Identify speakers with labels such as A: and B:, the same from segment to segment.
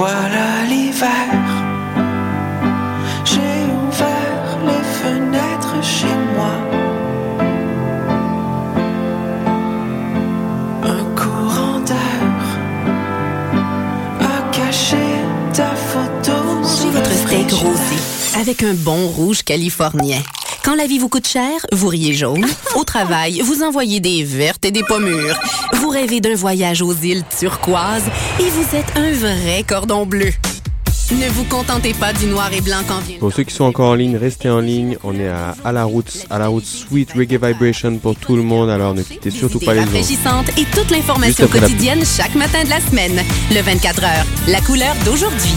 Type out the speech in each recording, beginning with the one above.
A: Voilà l'hiver. J'ai ouvert les fenêtres chez moi. Un courant d'air a caché ta photo.
B: Mangez votre steak rosé avec un bon rouge californien. Quand la vie vous coûte cher, vous riez jaune. Au travail, vous envoyez des vertes et des pommures. Vous rêvez d'un voyage aux îles turquoises et vous êtes un vrai cordon bleu. Ne vous contentez pas du noir et blanc quand vient.
C: Pour ceux qui sont encore en ligne, restez en ligne. On est à, à la route, à la route Sweet Reggae Vibration pour tout le monde. Alors ne quittez surtout pas les
B: rafraîchissantes et toute l'information quotidienne chaque matin de la semaine. Le 24 heures, la couleur d'aujourd'hui.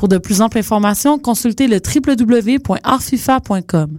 D: Pour de plus amples informations, consultez le www.artfifa.com.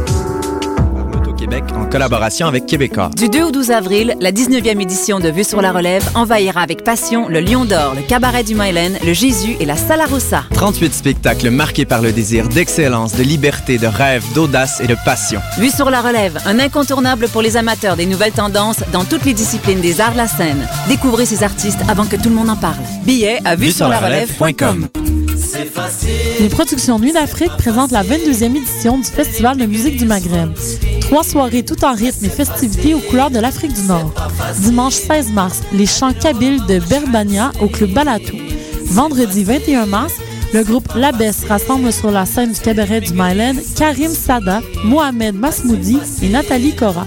E: Québec en collaboration avec Québécois.
F: Du 2 au 12 avril, la 19e édition de Vue sur la relève envahira avec passion le Lion d'Or, le Cabaret du Mylène, le Jésus et la Salarossa.
E: 38 spectacles marqués par le désir d'excellence, de liberté, de rêve, d'audace et de passion.
F: Vue sur la relève, un incontournable pour les amateurs des nouvelles tendances dans toutes les disciplines des arts de la scène. Découvrez ces artistes avant que tout le monde en parle. Billets à vue sur la relève.com.
D: Les productions Nuit d'Afrique présentent la 22e édition du Festival de musique du Maghreb. Trois soirées tout en rythme et festivités aux couleurs de l'Afrique du Nord. Dimanche 16 mars, les chants kabyles de Berbania au Club Balatou. Vendredi 21 mars, le groupe Labès rassemble sur la scène du cabaret du Mylène Karim Sada, Mohamed Masmoudi et Nathalie Cora.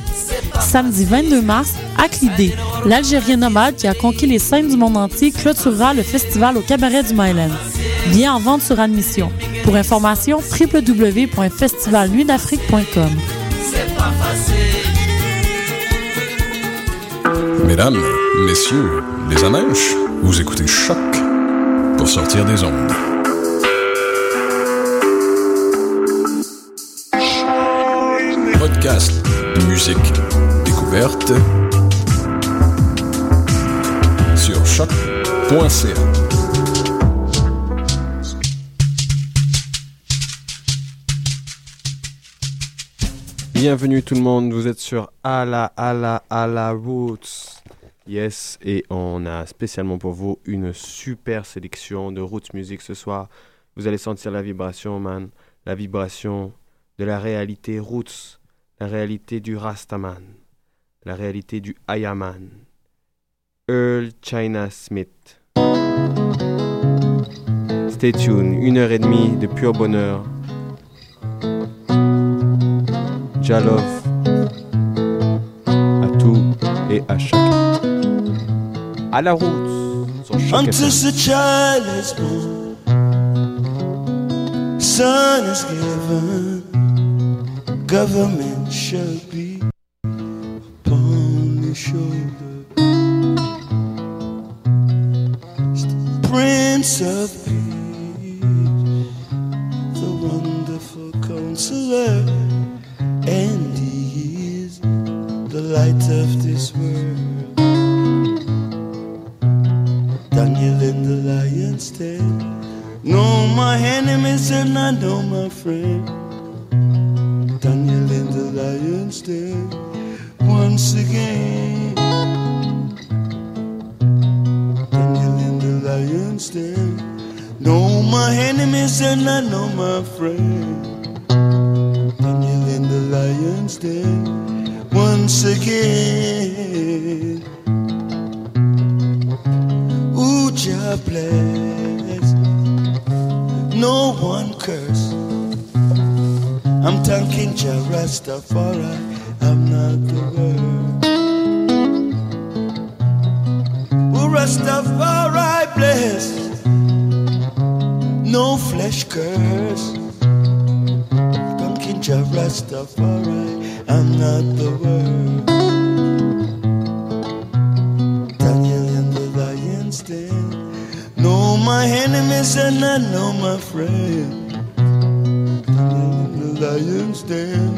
D: Samedi 22 mars, Aklidé, l'Algérien nomade qui a conquis les scènes du monde entier, clôturera le festival au cabaret du Mylène. Bien en vente sur admission. Pour information, www.festivalnuitdafrique.com.
G: Mesdames, messieurs, les amèches, vous écoutez Choc pour sortir des ondes. Podcast, musique, découverte sur choc.ca.
C: Bienvenue tout le monde, vous êtes sur Ala Ala Ala Roots. Yes, et on a spécialement pour vous une super sélection de Roots Music ce soir. Vous allez sentir la vibration, man. La vibration de la réalité Roots, la réalité du Rastaman, la réalité du Ayaman. Earl China Smith. Stay tuned, une heure et demie de pur bonheur. Jalov à tout et à chacun. À la route
A: is born, son is given, government shall be upon his shoulder. Prince of Peace, the wonderful counselor, light of this world. Daniel in the lion's den. No, my enemies and I know my friend. Daniel in the lion's den. Once again. Daniel in the lion's den. No, my enemies and I know my friend. Daniel in the lion's den once again. Ooh, Jah bless. No one curse. I'm thanking Jah Rastafari. I'm not the world. Ooh, Rastafari bless. No flesh curse. Thanking Jah Rastafari. I'm not the world. Daniel in the lion's den. Know my enemies and I know my friends the lion's den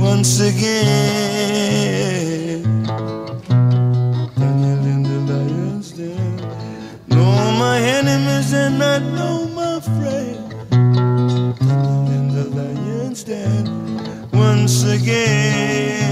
A: once again. Again.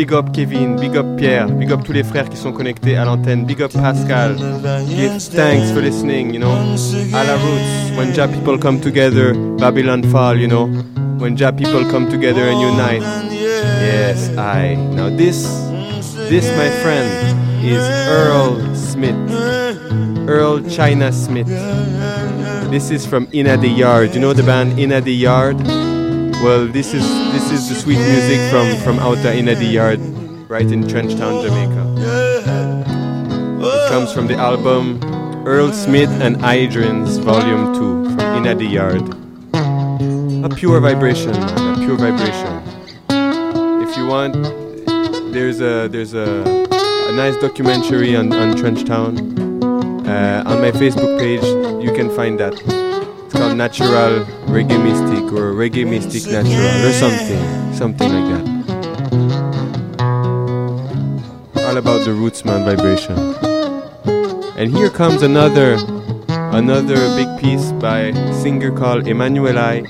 C: Big up Kevin, big up Pierre, big up tous les frères qui sont connectés à l'antenne, big up Pascal. Give thanks for listening, you know. À la roots, when Ja people come together, Babylon fall, you know. When Ja people come together and unite. Yes, I. Now this, this my friend is Earl Smith. Earl Chinna Smith. This is from Inna de Yard. You know the band Inna de Yard? Well, this is this is the sweet music from from outer Inna de Yard, right in Trenchtown, Jamaica. It comes from the album Earl Smith and Idren's Volume 2 from the Yard. A pure vibration, a pure vibration. If you want, there's a there's a, a nice documentary on, on Trenchtown. Uh, on my Facebook page, you can find that. Called Natural Reggae Mystic or Reggae Mystic Natural or something, something like that. All about the rootsman vibration. And here comes another, another big piece by singer called Emmanuel I,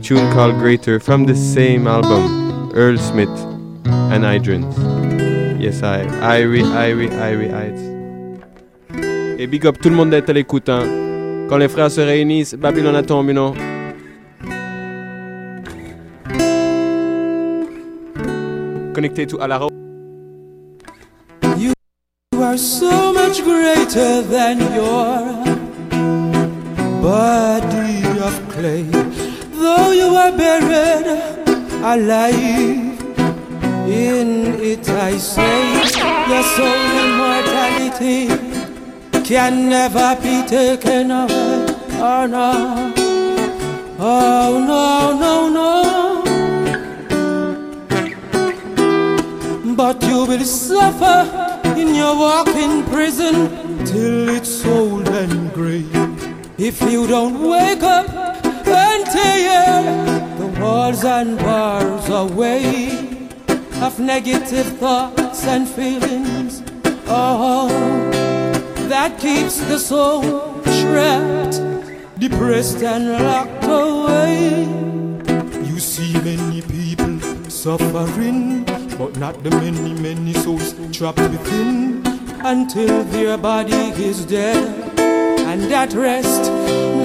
C: tune called Greater from the same album, Earl Smith and Hydrants. Yes, I, i Irie, Irie, Irie, Heights. Et big up tout le monde d'être à l'écoute. Hein. Quand les frères se réunissent, Babylone a tombé, non? Connecté to Alaro.
H: You are so much greater than your body of clay. Though you are buried alive, in it I say, your soul immortality can never be taken away. Oh no, oh no, no, no. But you will suffer in your walking prison till it's old and gray. If you don't wake up and tear the walls and bars away of negative thoughts and feelings, oh, that keeps the soul trapped, depressed and locked away. You see many people suffering, but not the many, many souls trapped within until their body is dead and at rest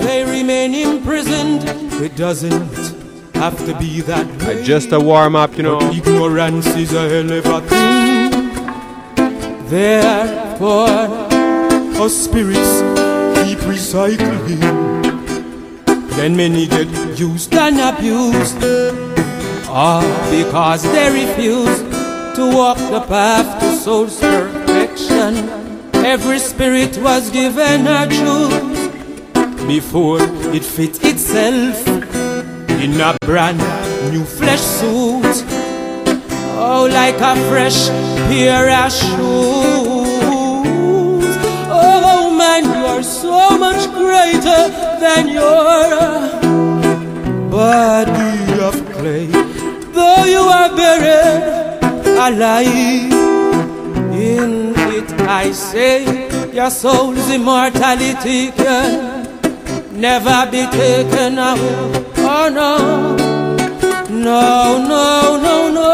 H: they remain imprisoned. It doesn't have to be that way.
C: Just a warm up, you know.
H: But ignorance is a hell of a thing. Therefore, our spirits keep recycling. Then many get used and abused. All because they refuse to walk the path to soul's perfection. Every spirit was given a choose before it fit itself in a brand new flesh suit. Oh, like a fresh pair of shoes. Are so much greater than your body of clay. Though you are buried alive in it, I say your soul's immortality can never be taken away. Oh no, no, no, no, no.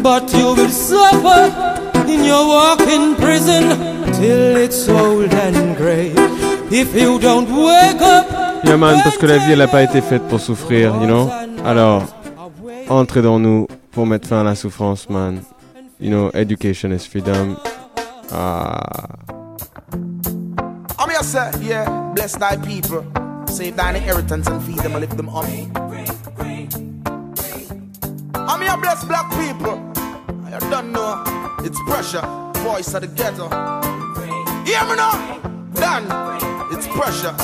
H: But you will suffer in your walk in prison till it's old and grey. If you don't wake up.
C: Yeah man, parce que la vie elle a pas été faite pour souffrir, you know? Alors, entrez dans nous pour mettre fin à la souffrance, man. You know, education is freedom. Ah.
I: I'm here, say, yeah, bless thy people. Save thine inheritance and feed them and lift them up. I'm here, bless black people. I don't know. It's pressure. Voice of the ghetto. Hear me now. Done. It's pressure.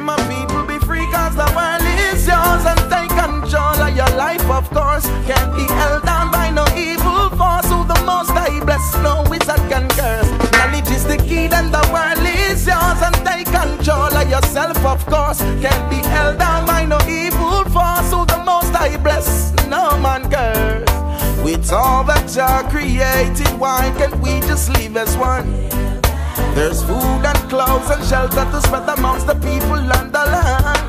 I: My people be free cause the world is yours and take control of your life, of course. Can't be held down by no evil force. Who the most I bless, no wizard can curse. Knowledge is the key, then the world is yours and take control of yourself, of course. Can't be held down by no evil force. Who the most I bless, no man curse. With all that Jah created, why can't we just live as one? There's food and clothes and shelter to spread amongst the people and the land.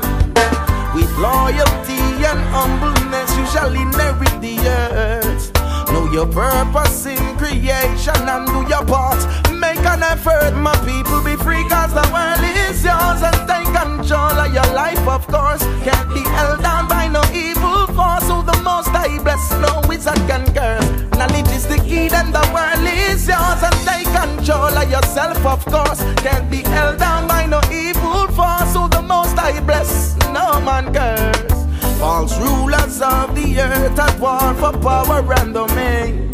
I: With loyalty and humbleness, you shall inherit the earth. Know your purpose in creation and do your part. Make an effort, my people, be free, cause the world is yours and take control of your life, of course. Can't be held down by no evil force. Who the most I bless, no wizard can curse. Knowledge is the key, then the world is yours and take control of yourself, of course. Can't be held down by no evil force. Who the most I bless, no man curse. False rulers of the earth at war for power and domain.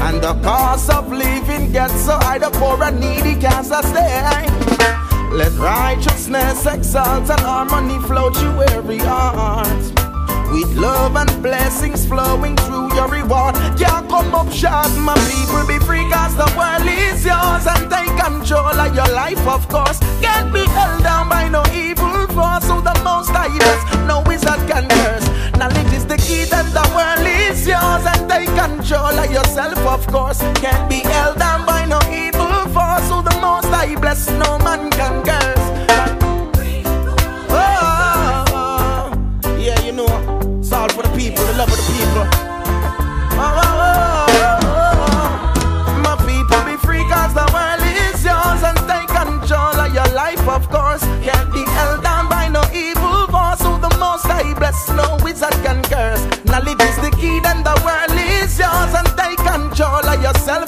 I: And the cost of living gets so high, the poor and needy can't sustain. Let righteousness exalt and harmony flow through every heart. With love and blessings flowing through your reward. Can't come up short, my people be free, cause the world is yours. And take control of your life, of course. Can't be held down by no evil force. So the most I bless, no wizard can curse. Knowledge is the key, then the world is yours. And take control of yourself, of course. Can't be held down by no evil force. So the most I bless, no man can curse.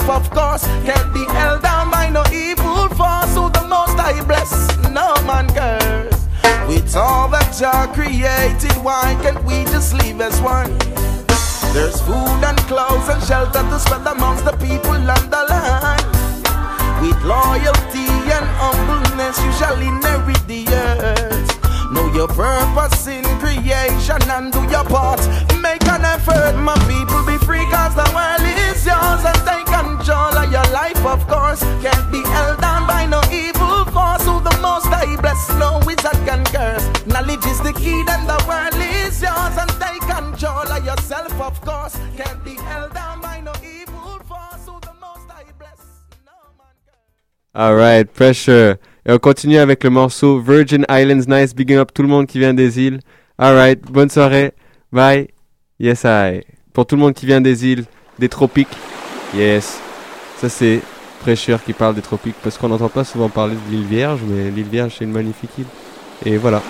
I: Of of course. Can't be held down by no evil force. Who the most I bless, no man curse. With all that Jah created, why can't we just live as one? There's food and clothes and shelter to spread amongst the people and the land. With loyalty and humbleness, you shall inherit the earth. Know your purpose in creation and do your part. Make an effort, my people, be free, cause the world is yours and take All
C: right, pressure. Et on continue avec le morceau Virgin Islands Nice, bigging up tout le monde qui vient des îles. Alright, bonne soirée, bye, yes I. Pour tout le monde qui vient des îles, des tropiques, yes. Ça, c'est Pressure qui parle des tropiques parce qu'on n'entend pas souvent parler de l'île Vierge, mais l'île Vierge, c'est une magnifique île. Et voilà.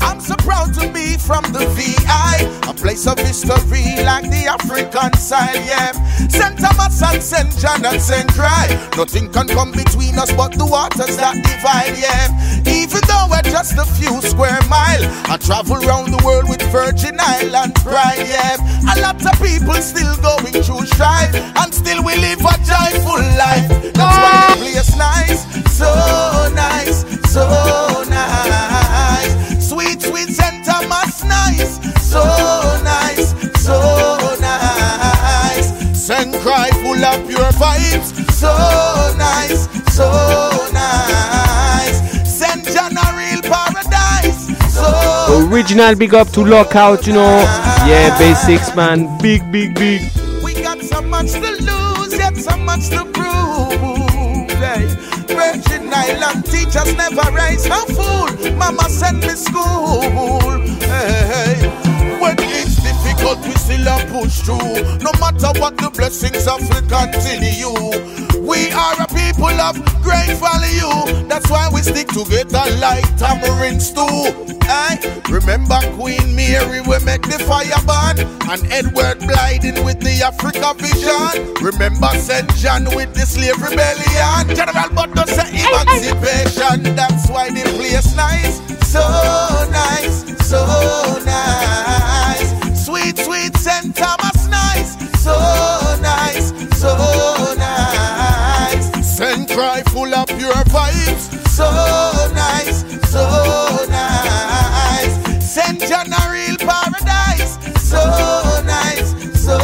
I: I'm so proud to from the VI, a place of history like the African side, yeah. St. Thomas and St. John and St. Croix, nothing can come between us but the waters that divide, yeah. Even though we're just a few square mile, I travel around the world with Virgin Island pride, yeah. A lot of people still going through strife, and still we live a joyful life. That's why the place nice, so nice, so nice. Sweet, sweet St. Thomas, nice, so nice, so nice. St. Croix full of pure vibes, so nice, so nice. St. John a real paradise, so
C: Original big up to Lockout, you know. Yeah, basics, man. Big, big, big.
I: We got so much to lose, yet so much to prove. Hey. Virgin Island teachers never raise no fool. Mama sent me school. Hey. When it's difficult, we still a push through. No matter what the blessings of will continue. We are a people of great value. That's why we stick together like tamarind stew. Hey. Remember Queen Mary, we make the fire burn. And Edward Blyden with the Africa vision. Remember St. John with the slave rebellion. General Butler say emancipation. That's why the place nice. So nice, so nice. Sweet, sweet St. Thomas nice. So pure vibes. So nice, so nice. St. John a real paradise. So nice, so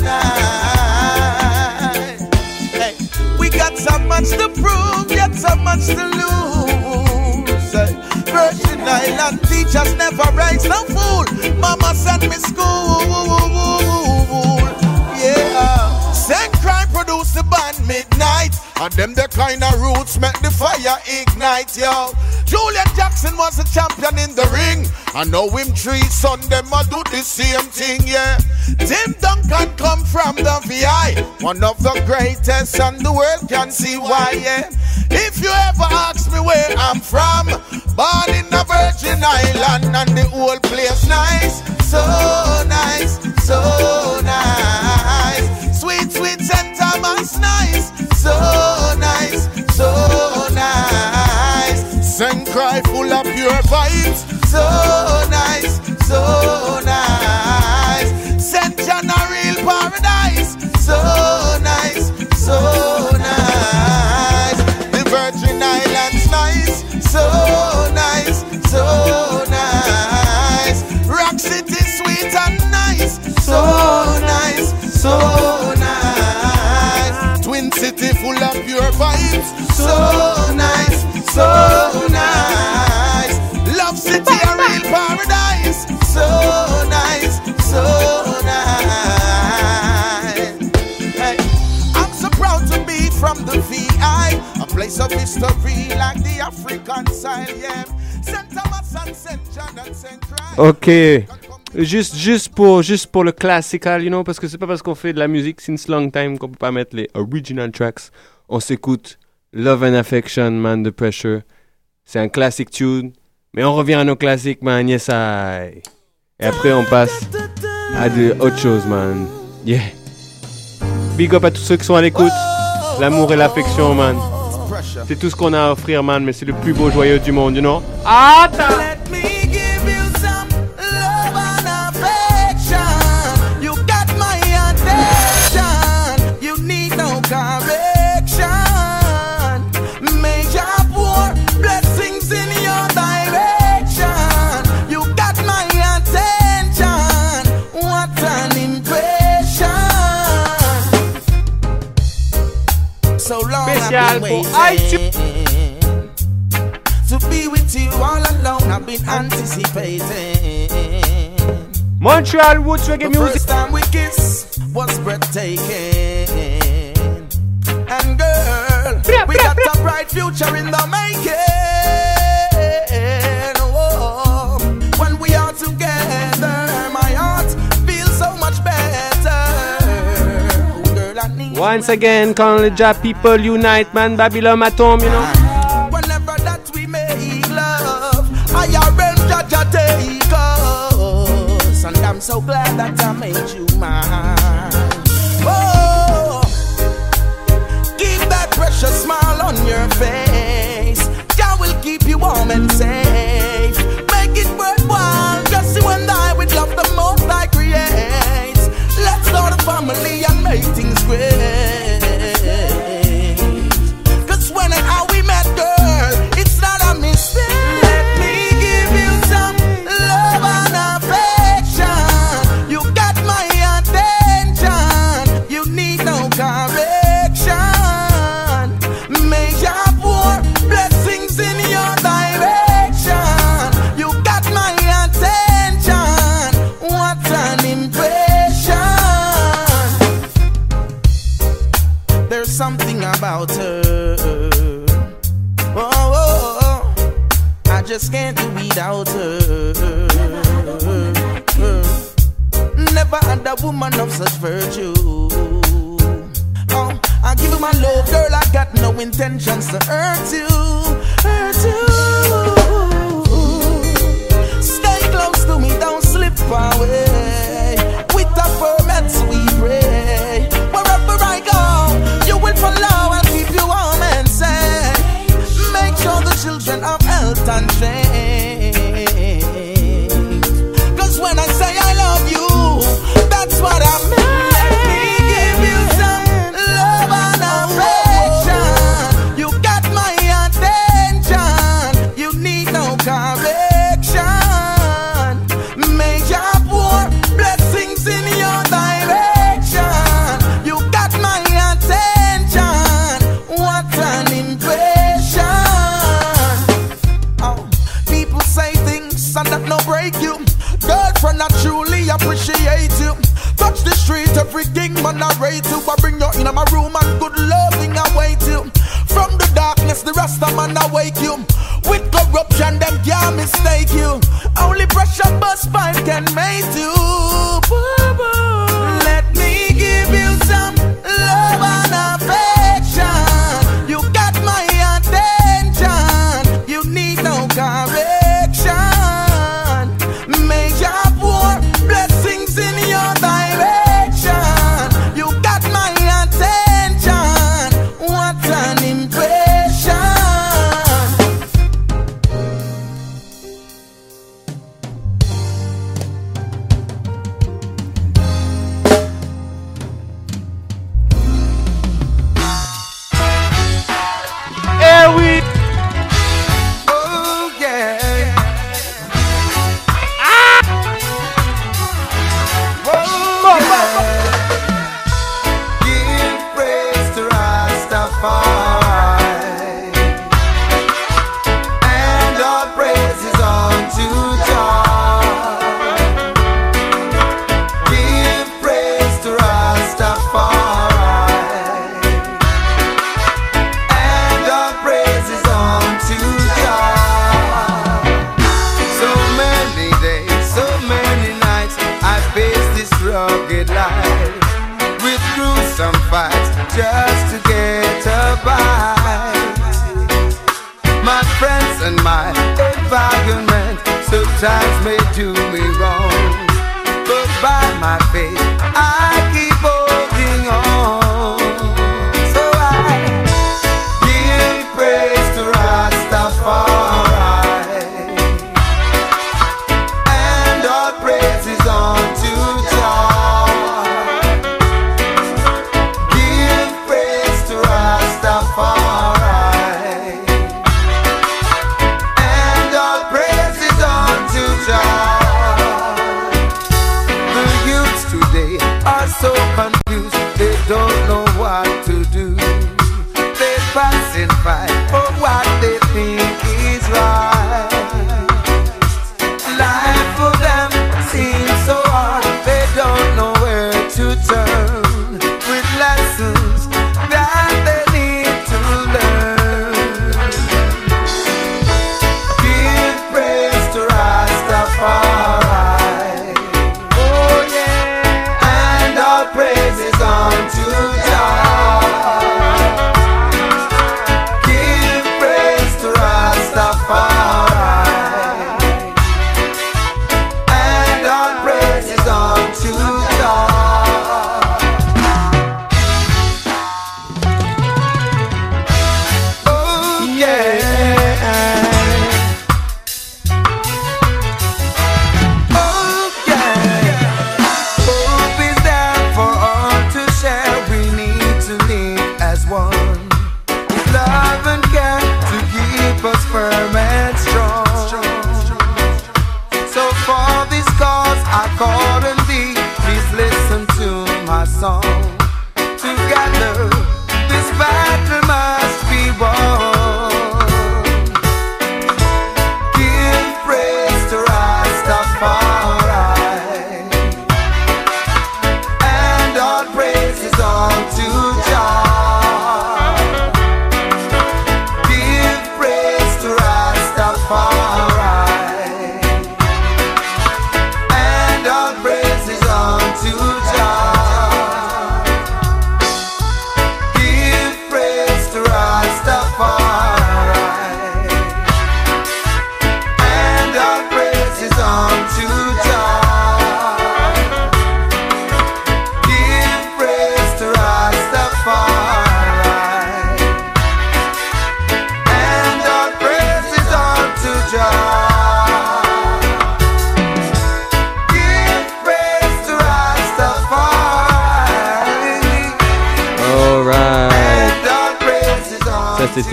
I: nice. Hey, we got so much to prove, yet so much to lose. Virgin Island teachers never raise no fool. Mama sent me school. Yeah. St. Croix produce the band. And them the kind of roots make the fire ignite, yo. Julian Jackson was a champion in the ring. I know him three son, them a do the same thing, yeah. Tim Duncan come from the VI, one of the greatest, and the world can see why, yeah. If you ever ask me where I'm from, born in a Virgin Island, and the whole place nice, so nice, so nice. Sweet, sweet St. Thomas, nice, so nice, so nice. St. Croix full of pure vibes, so nice, so nice. St. John a real paradise, so nice, so nice. The Virgin Islands, nice, so nice, so nice. Vibes, so nice, so nice. Love City, paradise, so nice, so nice. Hey, I'm so proud to be from the VI, a place of history like the African.
C: Juste, juste pour le classical, you know, parce que c'est pas parce qu'on fait de la musique since long time qu'on peut pas mettre les original tracks. On s'écoute Love and Affection, man, de Pressure. C'est un classic tune. Mais on revient à nos classiques, man, yes I. Et après, on passe à de autre man. Yeah. Big up à tous ceux qui sont à l'écoute. L'amour et l'affection, man. C'est tout ce qu'on a à offrir, man, mais c'est le plus beau joyeux du monde, you know? Attends! iTunes.
I: To be with you all alone, I've been anticipating.
C: Montreal Woods Reggae
I: the
C: Music.
I: First time we kiss was breathtaking. And girl, we got a bright future in the making.
C: Once again, call the Jah people unite, man. Babylon
I: at home, you know.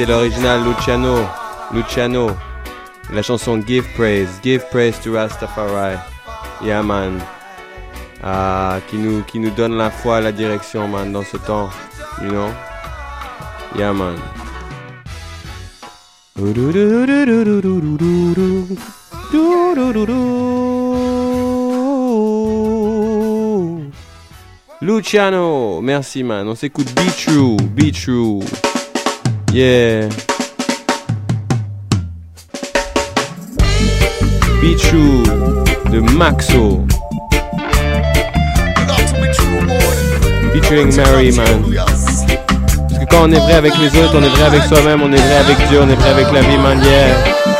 C: L'original Luciano. Luciano. La chanson Give Praise. Give Praise to Rastafari. Yeah, man. Ah, qui, nous, qui nous donne la foi, la direction, man, dans ce temps. You know? Yeah, man. Luciano, merci man. On s'écoute Be True, Be True. Yeah. True de Maxo. Featuring Mary man. Parce que quand on est vrai avec les autres, on est vrai avec soi-même, on est vrai avec Dieu, on est vrai avec la vie man. Yeah.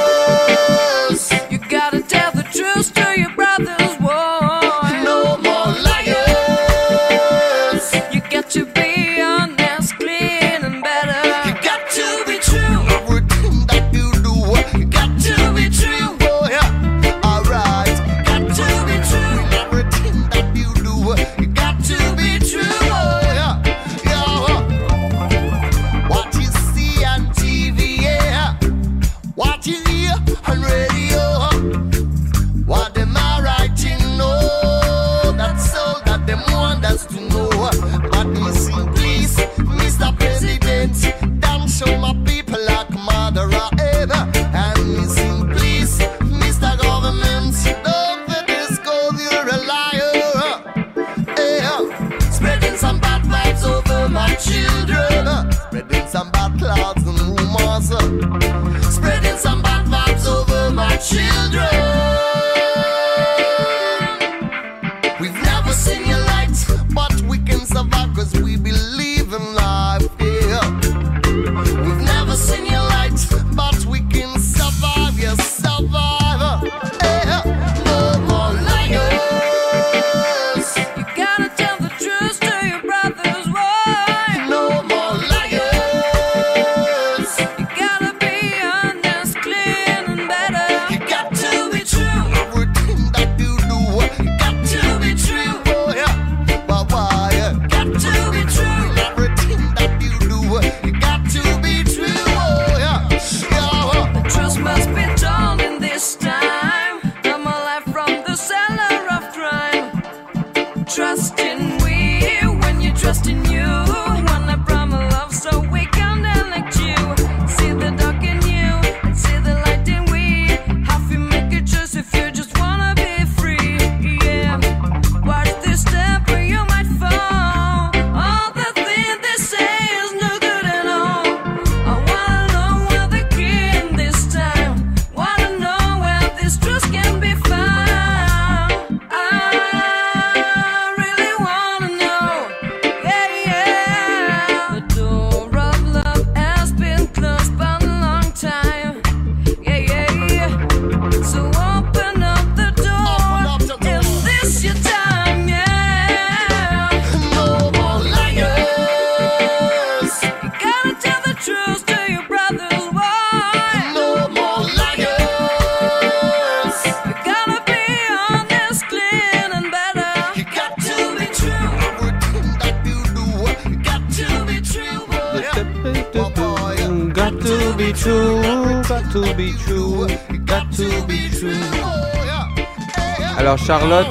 C: Alors Charlotte,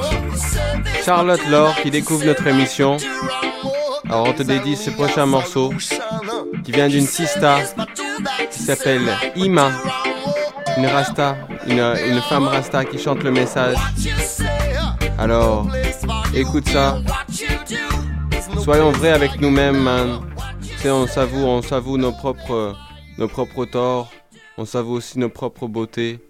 C: Charlotte Laure qui découvre notre émission. Alors on te dédie ce prochain morceau qui vient d'une sista qui s'appelle Ima, une rasta, une, femme rasta qui chante le message. Alors écoute ça. Soyons vrais avec nous-mêmes, sais, on s'avoue, on s'avoue nos propres, nos propres torts. On s'avoue aussi nos propres beautés.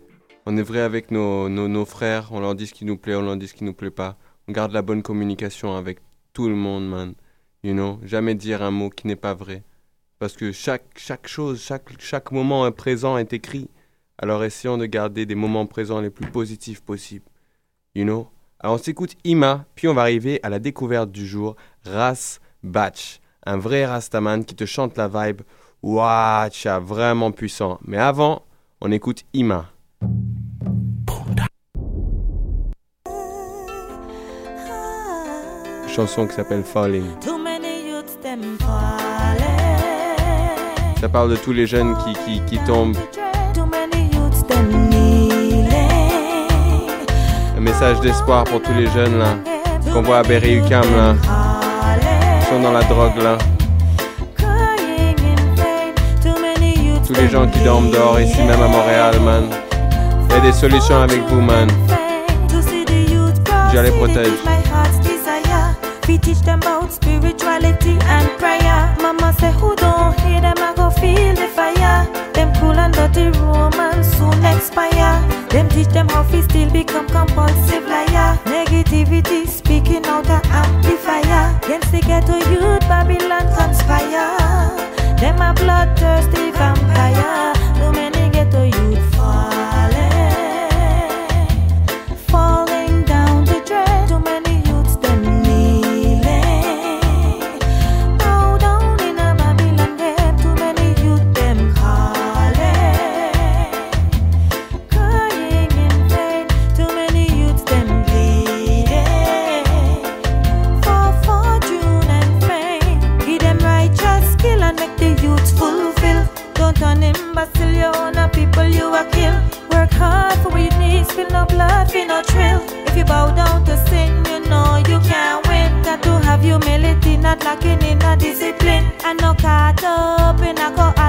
C: On est vrai avec nos, nos, frères. On leur dit ce qui nous plaît, on leur dit ce qui nous plaît pas. On garde la bonne communication avec tout le monde, man. You know, jamais dire un mot qui n'est pas vrai. Parce que chaque, chaque chose, chaque, chaque moment présent est écrit. Alors essayons de garder des moments présents les plus positifs possibles. You know? Alors on s'écoute Ima, puis on va arriver à la découverte du jour, Ras Batch. Un vrai Rastaman qui te chante la vibe. Watcha, vraiment puissant. Mais avant, on écoute Ima. Chanson qui s'appelle Falling. Ça parle de tous les jeunes qui, qui, qui tombent. Un message d'espoir pour tous les jeunes là. Qu'on voit à Berry UCAM là. Qui sont dans la drogue là. Tous les gens qui dorment dehors ici même à Montréal man. Il des solutions avec vous man.
J: the. We teach them about spirituality and prayer. Mama say who don't hear them I go feel the fire. Them cool and dirty romance soon expire. Them teach them how we still become compulsive liar. Negativity speaking out a amplifier. Against the ghetto youth Babylon conspire. Them a bloodthirsty vampire. Too many need, spill no blood, feel no thrill. If you bow down to sin, you know you can't win. Got to have humility, not lacking in a discipline. And no caught up in alcohol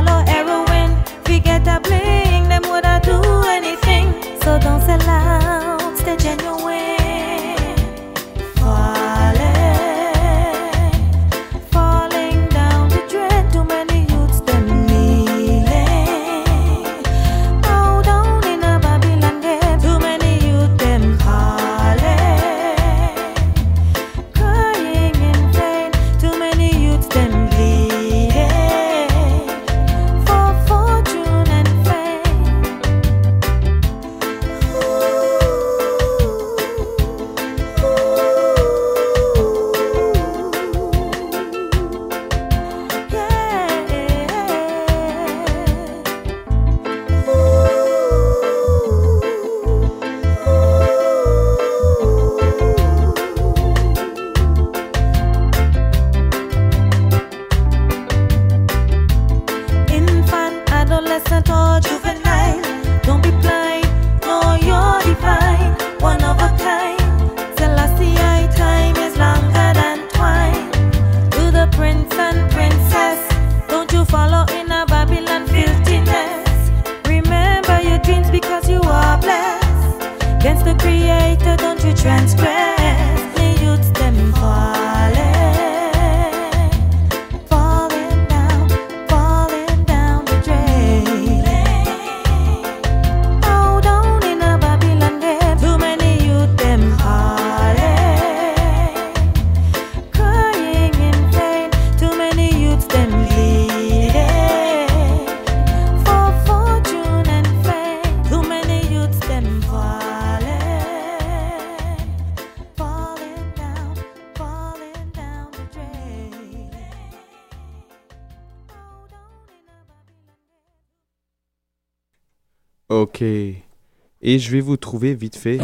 C: je vais vous trouver vite fait.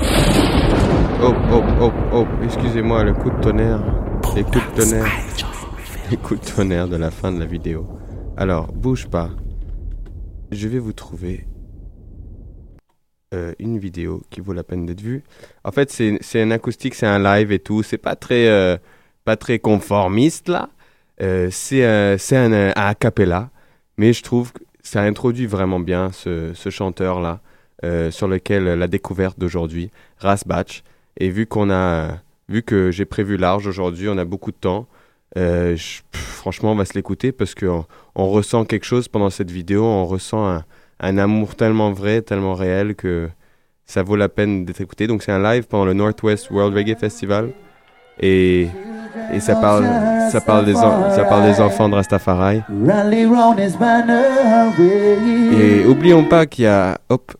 C: Oh, oh, oh, oh, excusez-moi, le coup de tonnerre. Les coups de tonnerre. Les coups de tonnerre de la fin de la vidéo. Alors, bouge pas. Je vais vous trouver euh, une vidéo qui vaut la peine d'être vue. En fait, c'est un acoustique, c'est un live et tout. C'est pas très, euh, pas très conformiste là. Euh, c'est un, un, a cappella. Mais je trouve que ça introduit vraiment bien ce, ce chanteur-là, euh, sur lequel la découverte d'aujourd'hui, Rasbach. Et vu qu'on a, vu que j'ai prévu large aujourd'hui, on a beaucoup de temps. euh, je- pff, franchement, on va se l'écouter parce qu'on on ressent quelque chose pendant cette vidéo. On ressent un, un amour tellement vrai, tellement réel que ça vaut la peine d'être écouté. Donc c'est un live pendant le Northwest World Reggae Festival et, et ça parle, ça parle des, en- ça parle des enfants de Rastafari. Et oublions pas qu'il y a, hop,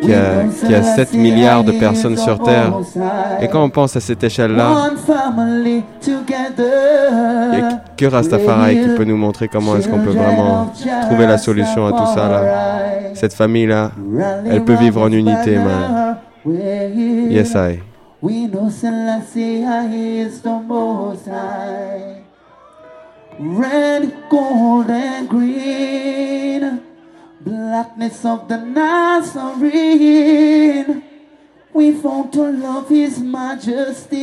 C: qu'il y a, qu'il y a 7 milliards de personnes sur Terre. Et quand on pense à cette échelle-là, il n'y a que Rastafari qui peut nous montrer comment est-ce qu'on peut vraiment trouver la solution à tout ça. Là. Cette famille-là, elle peut vivre en unité, man. Yes, I.
K: We know Selassie is the most high.
L: red, gold, and green. Blackness of the Nazarene. We found to love His Majesty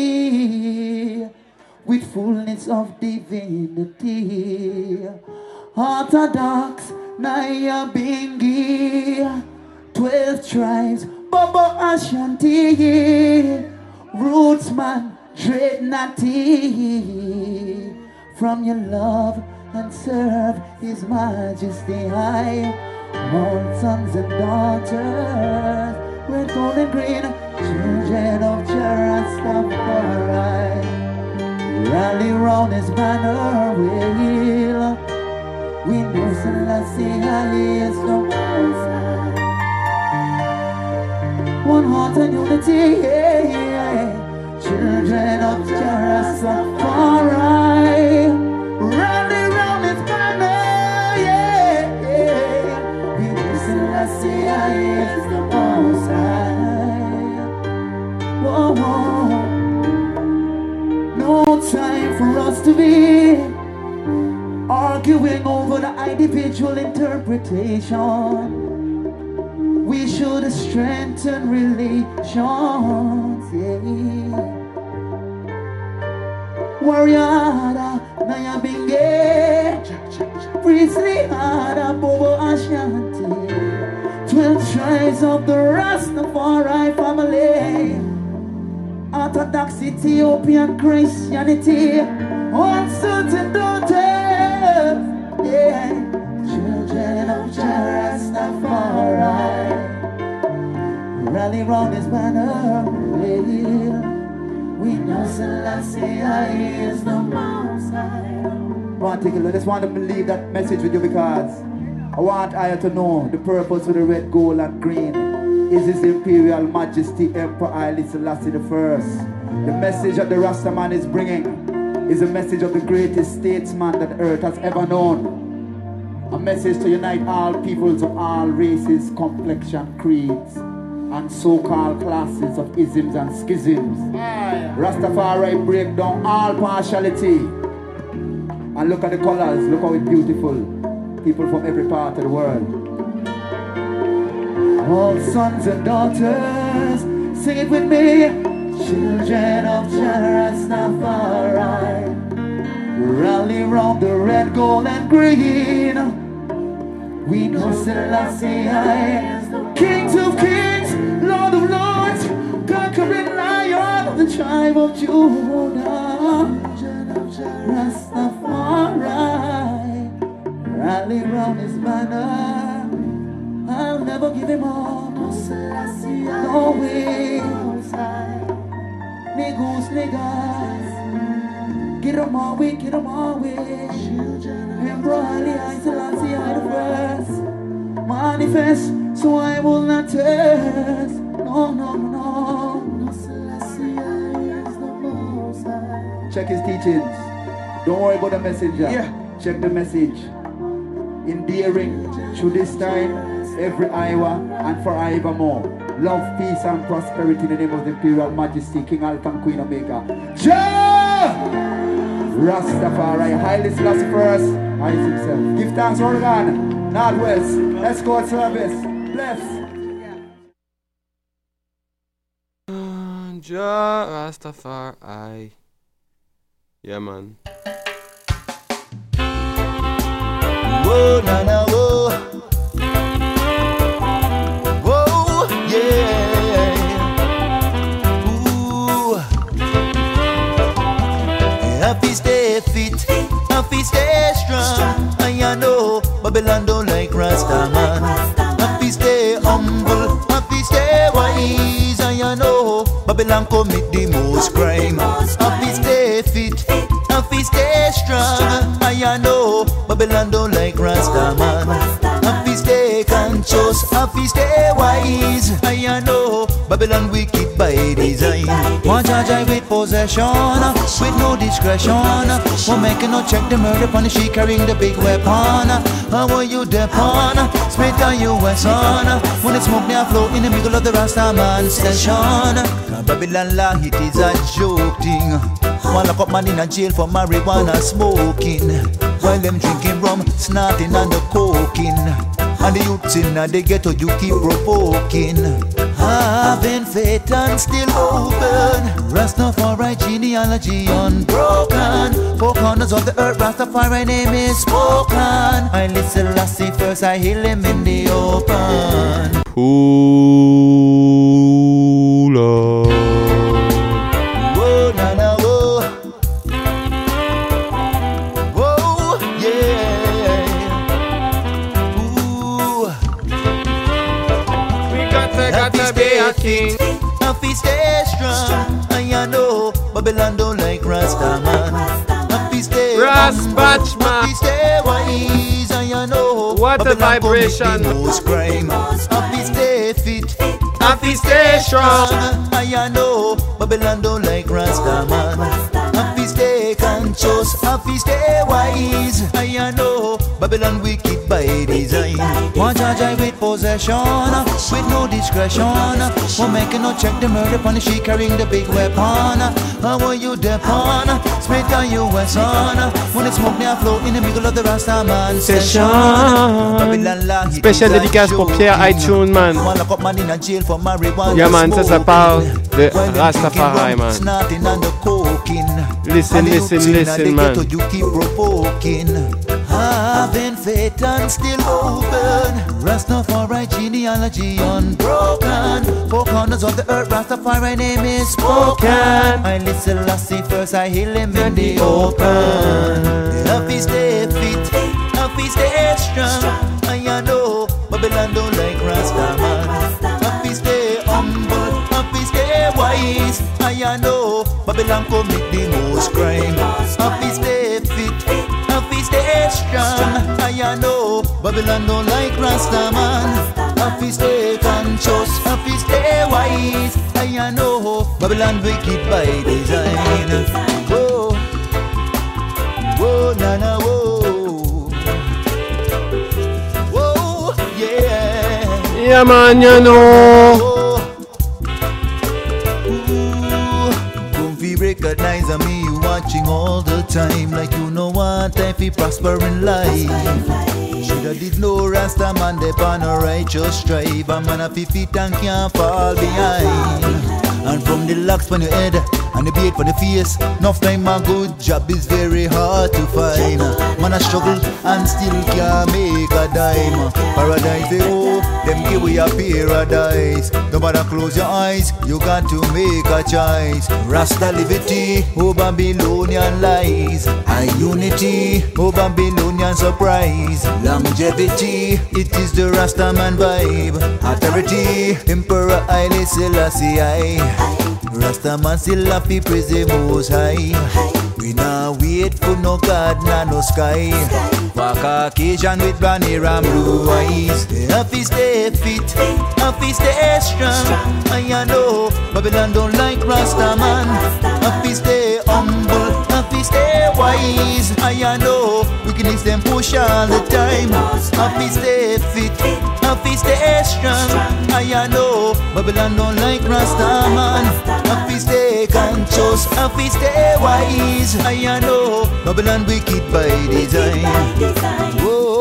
L: with fullness of divinity. Orthodox, Nyabinghi, twelve tribes, Bobo Ashanti, Rootsman, Dreadnatty. From your love and serve His Majesty high, all sons and daughters, red, gold, and green, children of Rastafari. Rally round his banner wheel. We know Selassie Ali is most high. One heart and unity, yeah, yeah. Children of Rastafari. No time for us to be arguing over the individual interpretation. We should strengthen relations. Yeah. Warrior, Nyabinghi, Priestley, Ada, Bobo Ashanti. Twelve tribes of the Rastafari family. Orthodox Ethiopian Christianity, and daughters, yeah, children of Rastafari, rally round his banner. We know Selassie is the most high.
M: To take a look. I just want to believe that message with you because I want I to know the purpose of the red, gold, and green is His Imperial Majesty Emperor Haile Selassie the First. The message that the Rastaman is bringing is a message of the greatest statesman that earth has ever known. A message to unite all peoples of all races, complexion, creeds, and so-called classes of isms and schisms. Rastafari break down all partiality. And look at the colors, look how it's beautiful. People from every part of the world.
L: All sons and daughters, sing it with me. Children of Rastafari, rally round the red, gold, and green. We know Selassie is the Kings of kings, Lord of lords, conquering lion of the tribe of Judah. Rastafari, rally round his banner. I'll never give him up. No way. Niggas, niggas. Get them all way, get them all way. Emperor Ali, I Selassie, I the first. Manifest, so I will not test. No, no, no, no.
M: Check his teachings. Don't worry about the messenger.
N: Yeah.
M: Check the message. Endearing through this time, every Iowa and forevermore. Love, peace, and prosperity in the name of the Imperial Majesty, King Alpha and Queen Omega. Jah! Rastafari, Haile Selassie first, Ice himself. Give thanks, Oregon, Northwest, Escort Service, bless.
C: Ja Rastafari. Yeah, man.
O: Whoa, na na, whoa. Whoa, happy stay strong. You know, Babylon don't like Rasta man. Happy stay humble, happy stay wise. You know, Babylon commit the most crime. Happy stay fit, happy stay strong. You know, Babylon don't like Rasta man. Happy stay conscious, happy stay wise. You know, Babylon wicked by design. One charge I with possession, with no discretion. One making no check the murder on she carrying the big weapon. How are you depon? Spit on you son. When the smoke near flow in the middle of the Rasta man session. Babylon law it is a joke thing. One lock up man in a jail for marijuana smoking.
L: while them drinking rum, snorting and the coking. And the youths in the ghetto you keep provoking. Having faith and still open. Rastafari genealogy unbroken. Four corners of the earth, Rastafari name is spoken. I Haile Selassie first, I heal him in the open.
C: Pull
L: Happy stay strong, and you know Babylon don't like Rasta man. Stay
C: Ras
L: humble,
C: Batch, man.
L: Happy stay wise, and you know
C: What a
L: Babylon commit
C: vibration.
L: most crime. Happy stay fit,
C: Happy stay strong.
L: and you know Babylon don't like Rasta man. Happy stay conscious, happy stay wise, and you know Babylon wicked by design. One charge I with possession, with no discretion. One making no check the murder the she carrying the big weapon. How are you depon? Spit on you son. When the smoke near flow in the middle of the Rasta man session. Babylon
C: Spécial
L: is a
C: dédicace pour. Pierre iTunes, man.
L: One lock up a jail
C: Yeah, man, ça, ça parle de Rastafari, man. Listen, listen, listen, man.
L: Having faith and still open. Rastafari genealogy unbroken. Four corners of the earth, Rastafari name is spoken. I Haile Selassie first, I heal him in the open. Happy stay fit, happy stay strong. I know Babylon don't like Rasta man. Happy stay humble, happy stay wise. You know Babylon commit the most crime. Happy stay fit, strong. And know Babylon don't like Rasta man. Happy stay conscious, happy stay wise. You know Babylon wicked by design. Whoa, whoa, na na, whoa. Whoa, yeah.
C: Yeah, man, you know.
L: Don't feel recognize me, watching all the time. Like you know what, I feel prosper in life. Shoulda did no Rasta man, they on a righteous strive. A man a fi fit and can't fall behind. And from the locks on your head and the beard for the face, enough time a good job is very hard to find. Man a struggle and still can't make a dime. Paradise they oh, them give we a paradise. No matter close your eyes, you got to make a choice. Rasta liberty, oh Babylonian lies. And unity, oh Babylonian surprise. Longevity, it is the Rasta man vibe. Authority, Emperor Haile Selassie I. Rasta man still happy praise the most high. We now wait for no God, nah, no sky. Walk occasion with and blue eyes. Happy stay fit, happy stay strong. You oh, know, Babylon don't like Rasta man. Happy stay humble, happy stay wise. And you know, wickedness them push all the time. Happy stay fit, happy stay strong. And you know, Babylon don't like Rasta man. Happy stay conscious, happy stay wise. And you know, Babylon wicked by design. Whoa,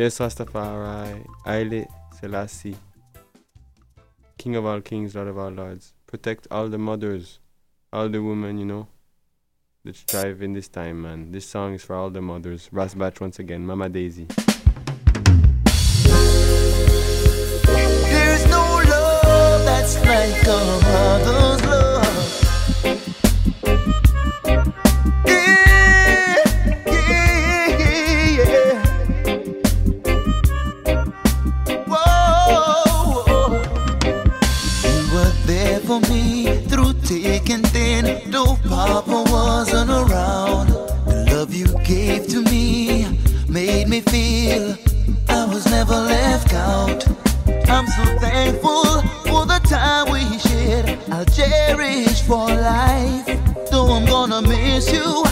L: Yes,
C: Rastafari. Haile Selassie. King of all kings, Lord of all lords. Protect all the mothers, all the women, you know, that strive in this time, man. This song is for all the mothers. Ras Batch once again, Mama Daisy.
L: There's no love that's like a mother's love. know Papa wasn't around, the love you gave to me made me feel I was never left out. I'm so thankful for the time we shared. I'll cherish for life, though I'm gonna miss you.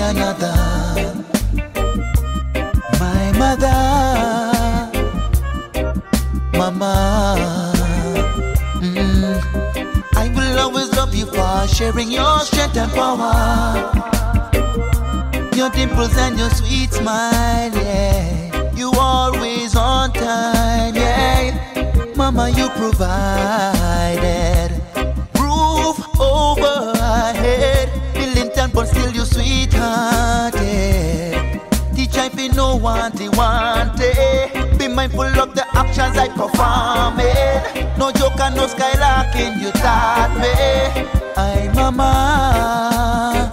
L: Another. My mother. Mama. Mm. I will always love you for sharing your strength and power. Your dimples and your sweet smile, yeah. You always on time, yeah. Mama, you provided roof over our head, building temple, still you sweethearted. Teach I be no want it, want it. Be mindful of the actions I perform it. No joke and no skylarking, you taught me. I mama,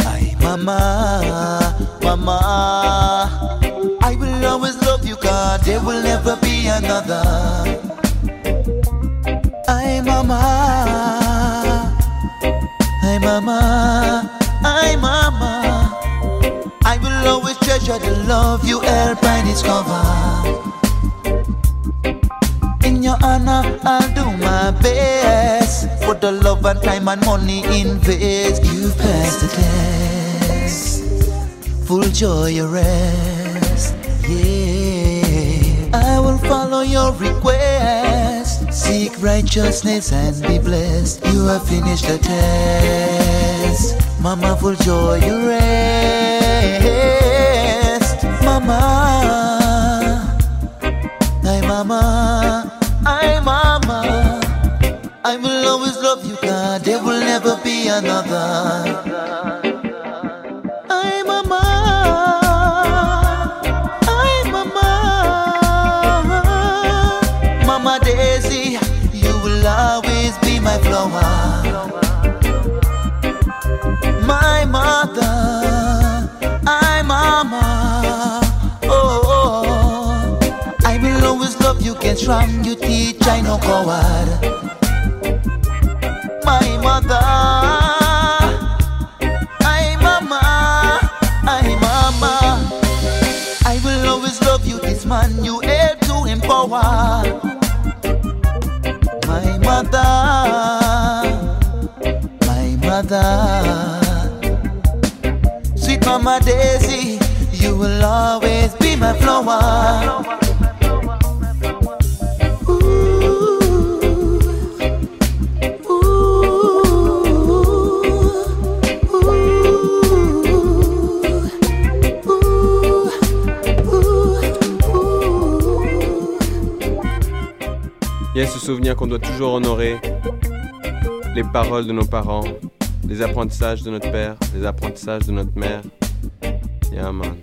L: I mama, mama. I will always love you, God. There will never be another. I mama, I mama, I mama. I will always treasure the love you help and discover. In your honor, I'll do my best. For the love and time and money invest. You've passed the test. Full joy, your rest. Yeah. I will follow your request. Seek righteousness and be blessed. You have finished the test. Mama, full joy, your rest. Mama. Hi mama, hi mama. I will always love you, God. There will never be another. Get strong, you teach, I no coward. My mother, I mama, I mama. I will always love you, this man you help to empower. My mother, my mother. Sweet mama Daisy, you will always be my flower.
C: Il y a ce souvenir qu'on doit toujours honorer, les paroles de nos parents, les apprentissages de notre père, les apprentissages de notre mère. Yeah, man.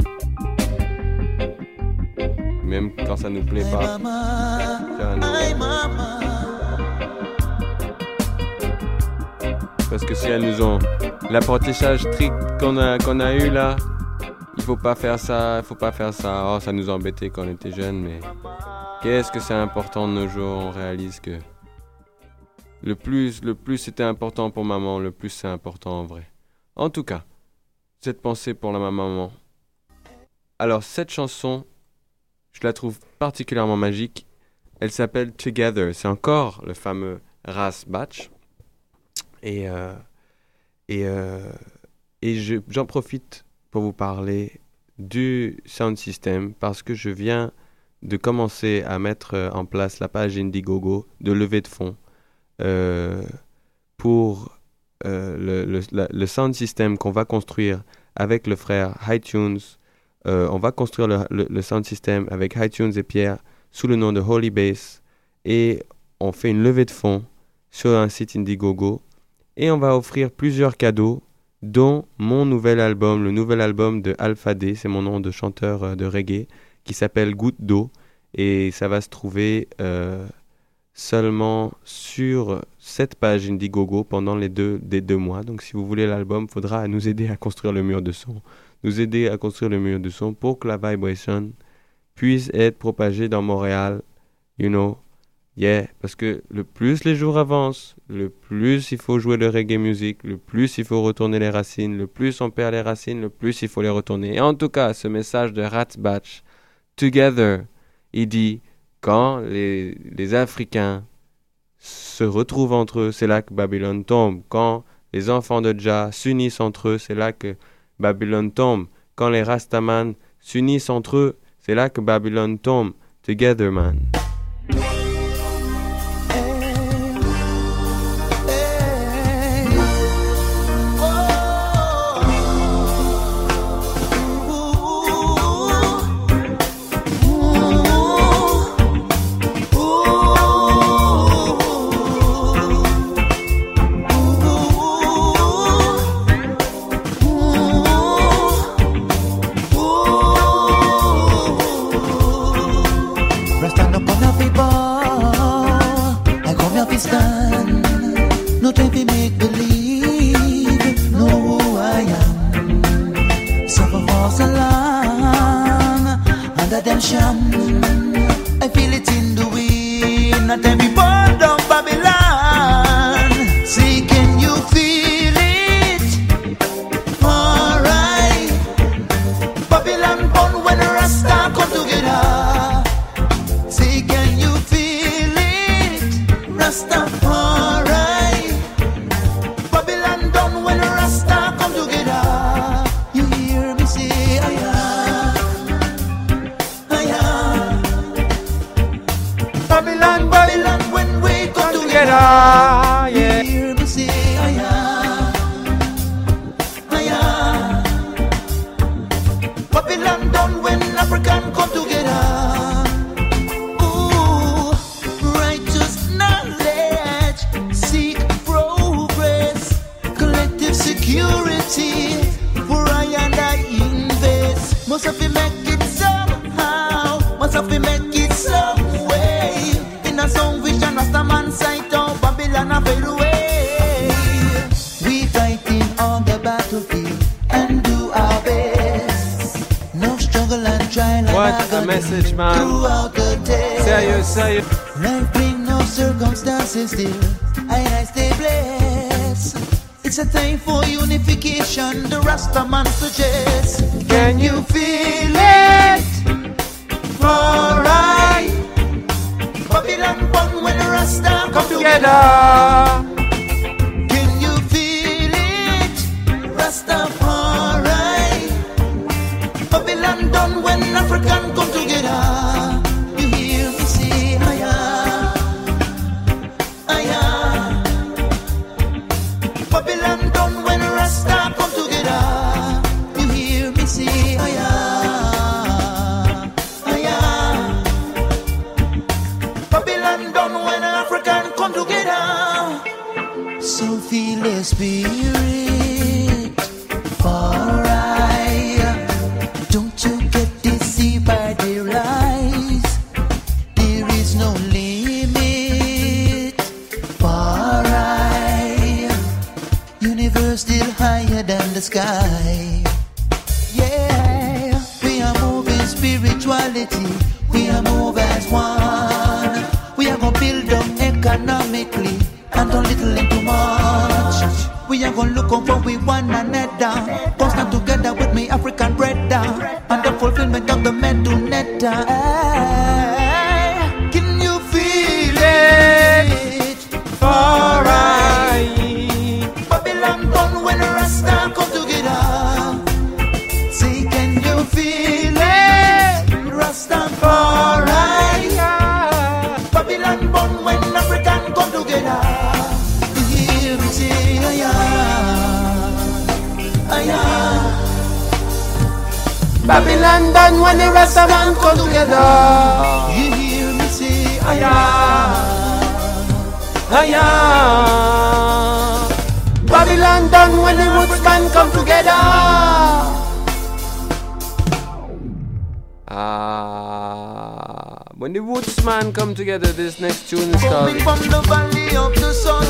C: Même quand ça nous plaît pas. Parce que si elles nous ont l'apprentissage strict qu'on a qu'on a eu là, il faut pas faire ça, il faut pas faire ça. Oh, ça nous embêtait quand on était jeunes, mais qu'est-ce que c'est important de nos jours On réalise que le plus, le plus c'était important pour maman, le plus c'est important en vrai. En tout cas, cette pensée pour la maman. Alors cette chanson, je la trouve particulièrement magique. Elle s'appelle Together. C'est encore le fameux Ras Batch. Et, euh, et, euh, et je- j'en profite pour vous parler du sound system parce que je viens de commencer à mettre euh, en place la page Indiegogo de levée de fonds euh, pour euh, le, le- sound system qu'on va construire avec le frère iTunes. On va construire le, le- sound system avec iTunes et Pierre sous le nom de Holy Bass et on fait une levée de fonds sur un site Indiegogo et on va offrir plusieurs cadeaux dont mon nouvel album, le nouvel album de Alpha D, c'est mon nom de chanteur de reggae, qui s'appelle Goutte d'eau et ça va se trouver euh, seulement sur cette page Indiegogo pendant les deux, des deux mois. Donc si vous voulez l'album, faudra nous aider à construire le mur de son, nous aider à construire le mur de son pour que la vibration puisse être propagée dans Montréal, you know?
L: Yeah, parce que le plus les jours avancent, le plus il faut jouer le reggae music, le plus il faut retourner les racines, le plus on perd les racines, le plus il faut les retourner. Et en tout cas, ce message de Ratsbatch, together. Il dit, quand les, Africains se retrouvent entre eux, c'est là que Babylone tombe. Quand les enfants de Jah s'unissent entre eux, c'est là que Babylone tombe. Quand les Rastaman s'unissent entre eux, c'est là que Babylone tombe. Together, man.
P: fulfillment of the medulletta. Ah. Babylon done when
C: the rest of man come together.
P: You hear me say,
C: I am, I am. Babylon done when the roots man come together.
L: Ah, when the woodsman come together, this next tune is called.
P: Coming from the valley of the sun,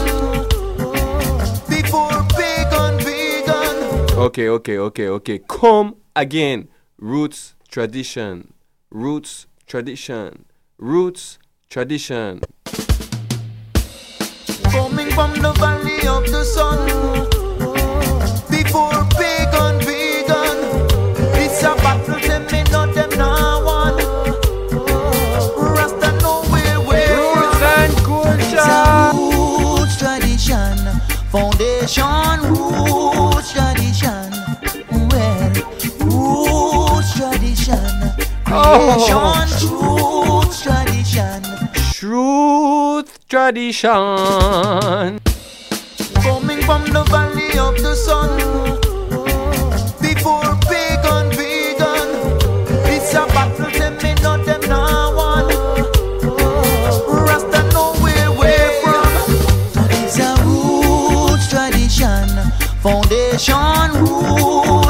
P: before pagan, vegan.
L: Okay, okay, okay, okay. Come again roots tradition, roots tradition, roots tradition. Coming from the valley of the sun, before pagan vegan, it's a battle them may not them now one. Rasta nowhere where
C: roots and culture,
L: roots tradition, foundation roots. Tradition, oh. creation, roots tradition.
C: Truth tradition.
L: Coming from the valley of the sun. Before pagan, vegan. It's a battle, them me know them now one. Rasta know where we're from. It's a roots tradition, foundation, roots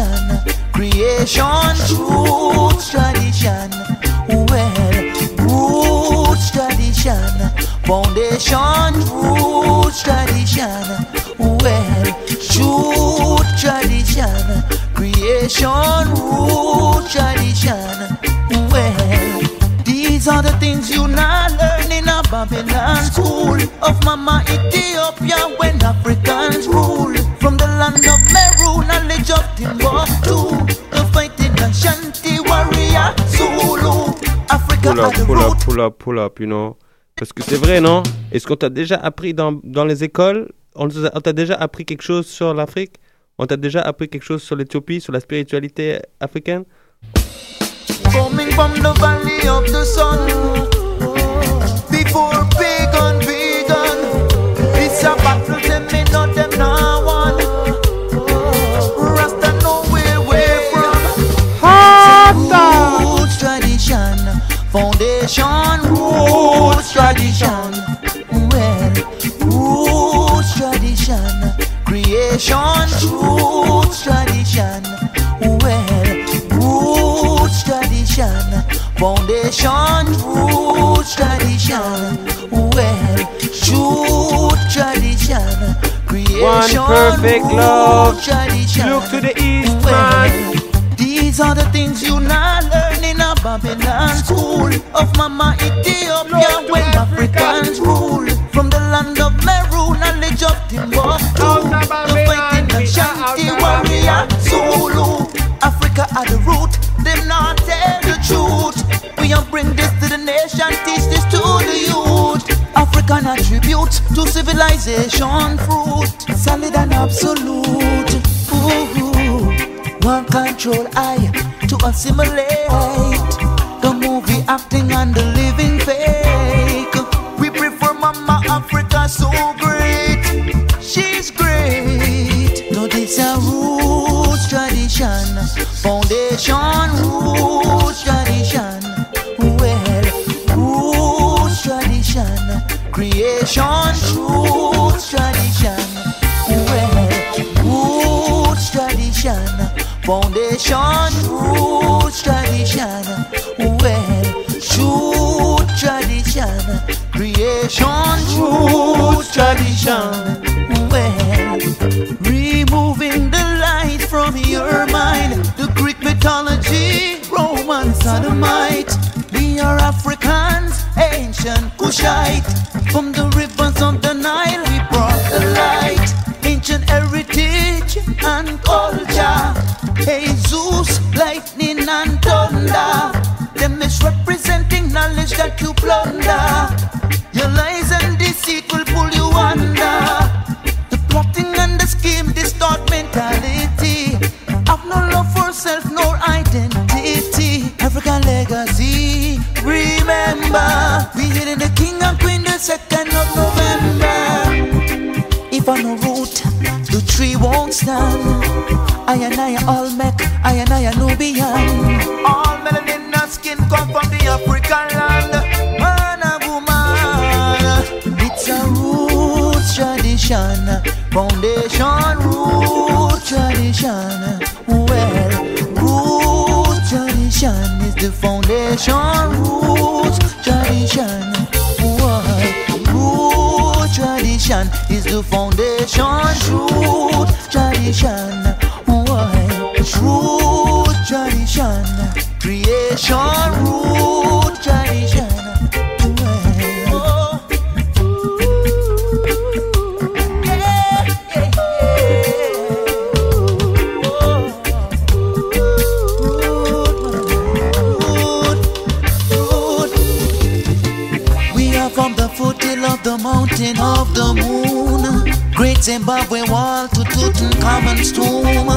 L: tradition, creation, roots tradition. Well, roots tradition, foundation, roots tradition. Well, shoot tradition, creation, root tradition. Well, these are the things you not learn in a Babylon school of Mama Ethiopia when Africans of Timbuktu, the fighting Ashanti warrior Zulu. Africa
C: Pull up, pull up, pull up, pull up, you know. Parce que c'est vrai, non? Est-ce qu'on t'a déjà appris dans, dans les écoles? On t'a déjà appris quelque chose sur l'Afrique? On t'a déjà appris quelque chose sur l'Éthiopie, sur la spiritualité africaine?
L: Coming from the valley of the sun. Tradition. Well, roots tradition, creation, roots tradition. Well, roots tradition, foundation, roots tradition. Well, tradition, creation,
C: perfect love.
L: tradition.
C: Look to the east,
L: Well,
C: man.
L: These are the things you Babylon school of Mama Ethiopia when Africans rule. From the land of Meru, knowledge of Timbuktu, the fighting Ashanti warrior Zulu. Africa at the root, them not tell the truth. We are bring this to the nation, teach this to the youth. African attribute to civilization fruit, solid and absolute. Ooh. One control I to assimilate the acting and the living fake. We prefer Mama Africa so great. She's great. No, this a roots tradition, foundation roots tradition, foundation root tradition. Well, root tradition is the foundation root tradition. Why? Root tradition is the foundation. Root tradition. Mountain of the moon. Great Zimbabwe wall to Tutankhamun's tomb.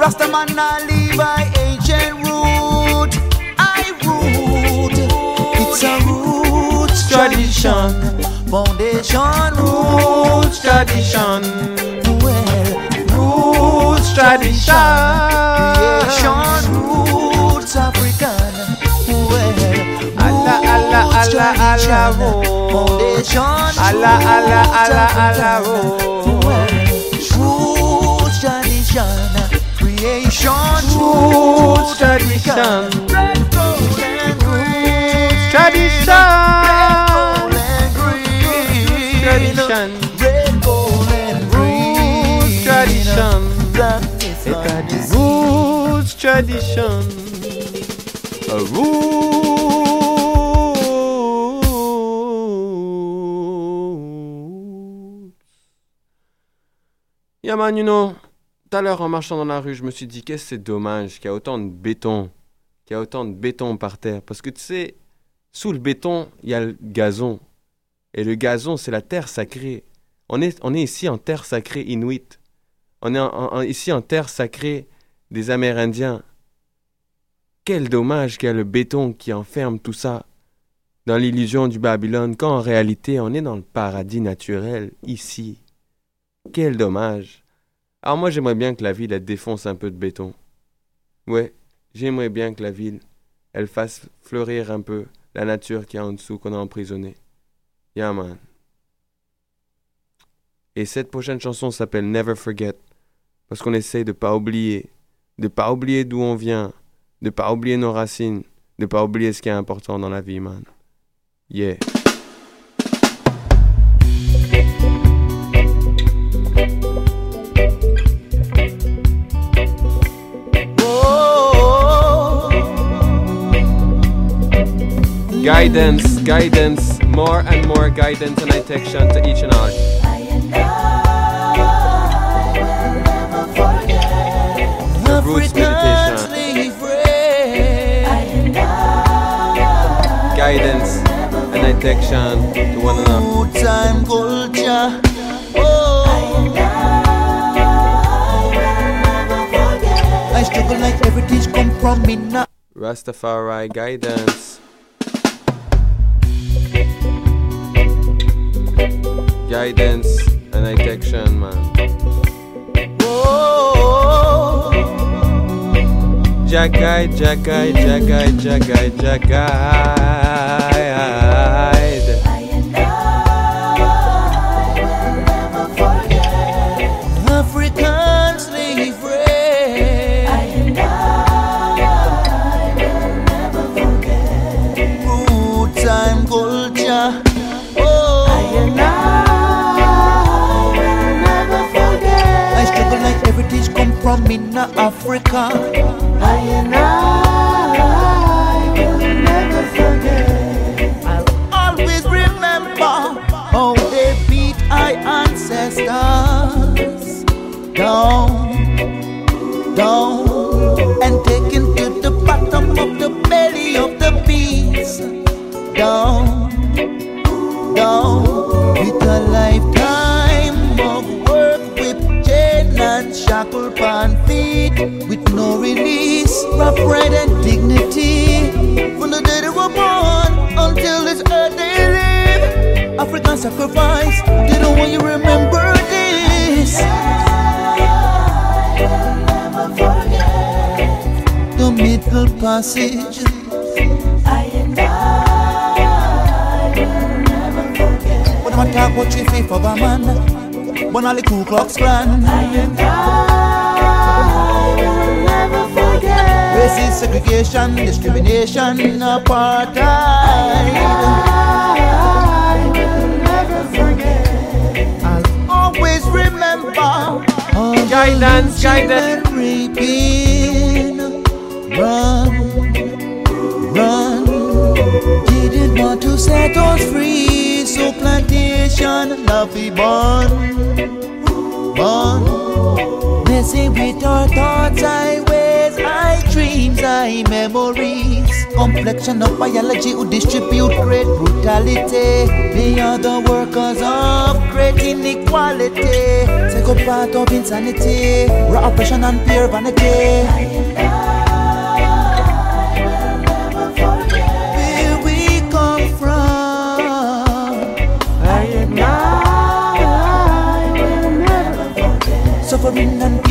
L: Rastaman I live by ancient root. I root. It's a roots tradition. Foundation roots tradition. Well, roots tradition. Creation roots African. Well,
C: Allah, Allah, Allah, Allah, road.
L: Foundation
C: Allah, Allah, Allah, Allah, oh.
L: roots. Roots tradition. Creation
C: Roots tradition.
L: Red, gold, and green.
C: Tradition.
L: Red, gold, and green.
C: Tradition.
L: Red, gold, and green.
C: Tradition.
L: That is our
C: Roots tradition. A root. Yeah man, you know, tout à l'heure en marchant dans la rue, je me suis dit qu'est-ce que c'est dommage qu'il y a autant de béton, qu'il y a autant de béton par terre? Parce que tu sais, sous le béton, il y a le gazon. Et le gazon, c'est la terre sacrée. On est, ici en terre sacrée inuit. On est ici en terre sacrée des Amérindiens. Quel dommage qu'il y a le béton qui enferme tout ça dans l'illusion du Babylone, quand en réalité on est dans le paradis naturel, ici. Quel dommage. Alors moi j'aimerais bien que la ville elle défonce un peu de béton. Ouais, j'aimerais bien que la ville elle fasse fleurir un peu la nature qui est en dessous qu'on a emprisonnée. Yeah man. Et cette prochaine chanson s'appelle Never Forget. Parce qu'on essaye de pas oublier. De pas oublier d'où on vient. De pas oublier nos racines. De pas oublier ce qui est important dans la vie, man. Yeah. Guidance, guidance, more and more guidance and attention to each and all. The roots meditation. Guidance and attention to one another.
L: Oh. I struggle like everything's come from me now.
C: Rastafari guidance. Guidance and attention, man.
L: Oh.
C: Jagai, jagai, jagai, jagai, jagai.
L: Now, Africa. I rough pride and dignity. From the day they were born until this earth they live, African sacrifice. They don't want you remember this. The middle passage. I I talk about chief faith of a man, when all the Ku Klux Klan. Racist segregation, discrimination, apartheid. I'll never forget. I'll always remember all
C: Guidance, guidance.
L: children raping. Run, run. Didn't want to set us free, so plantation love we born, born. Messing with our thoughts, I I dreams, I memories. Complexion of biology who distribute great brutality. They are the workers of great inequality. Take up part of insanity, raw oppression and pure vanity.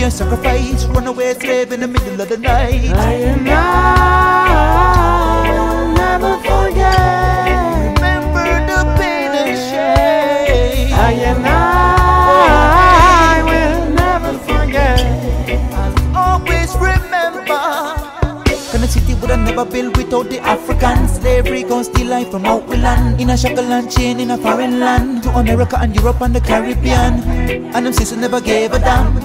L: Sacrifice, runaway slave in the middle of the night. I and I never built without the African slavery Gon' steal life from out we land. In a shackle and chain in a foreign land. To America and Europe and the Caribbean. And them sisters never gave a damn.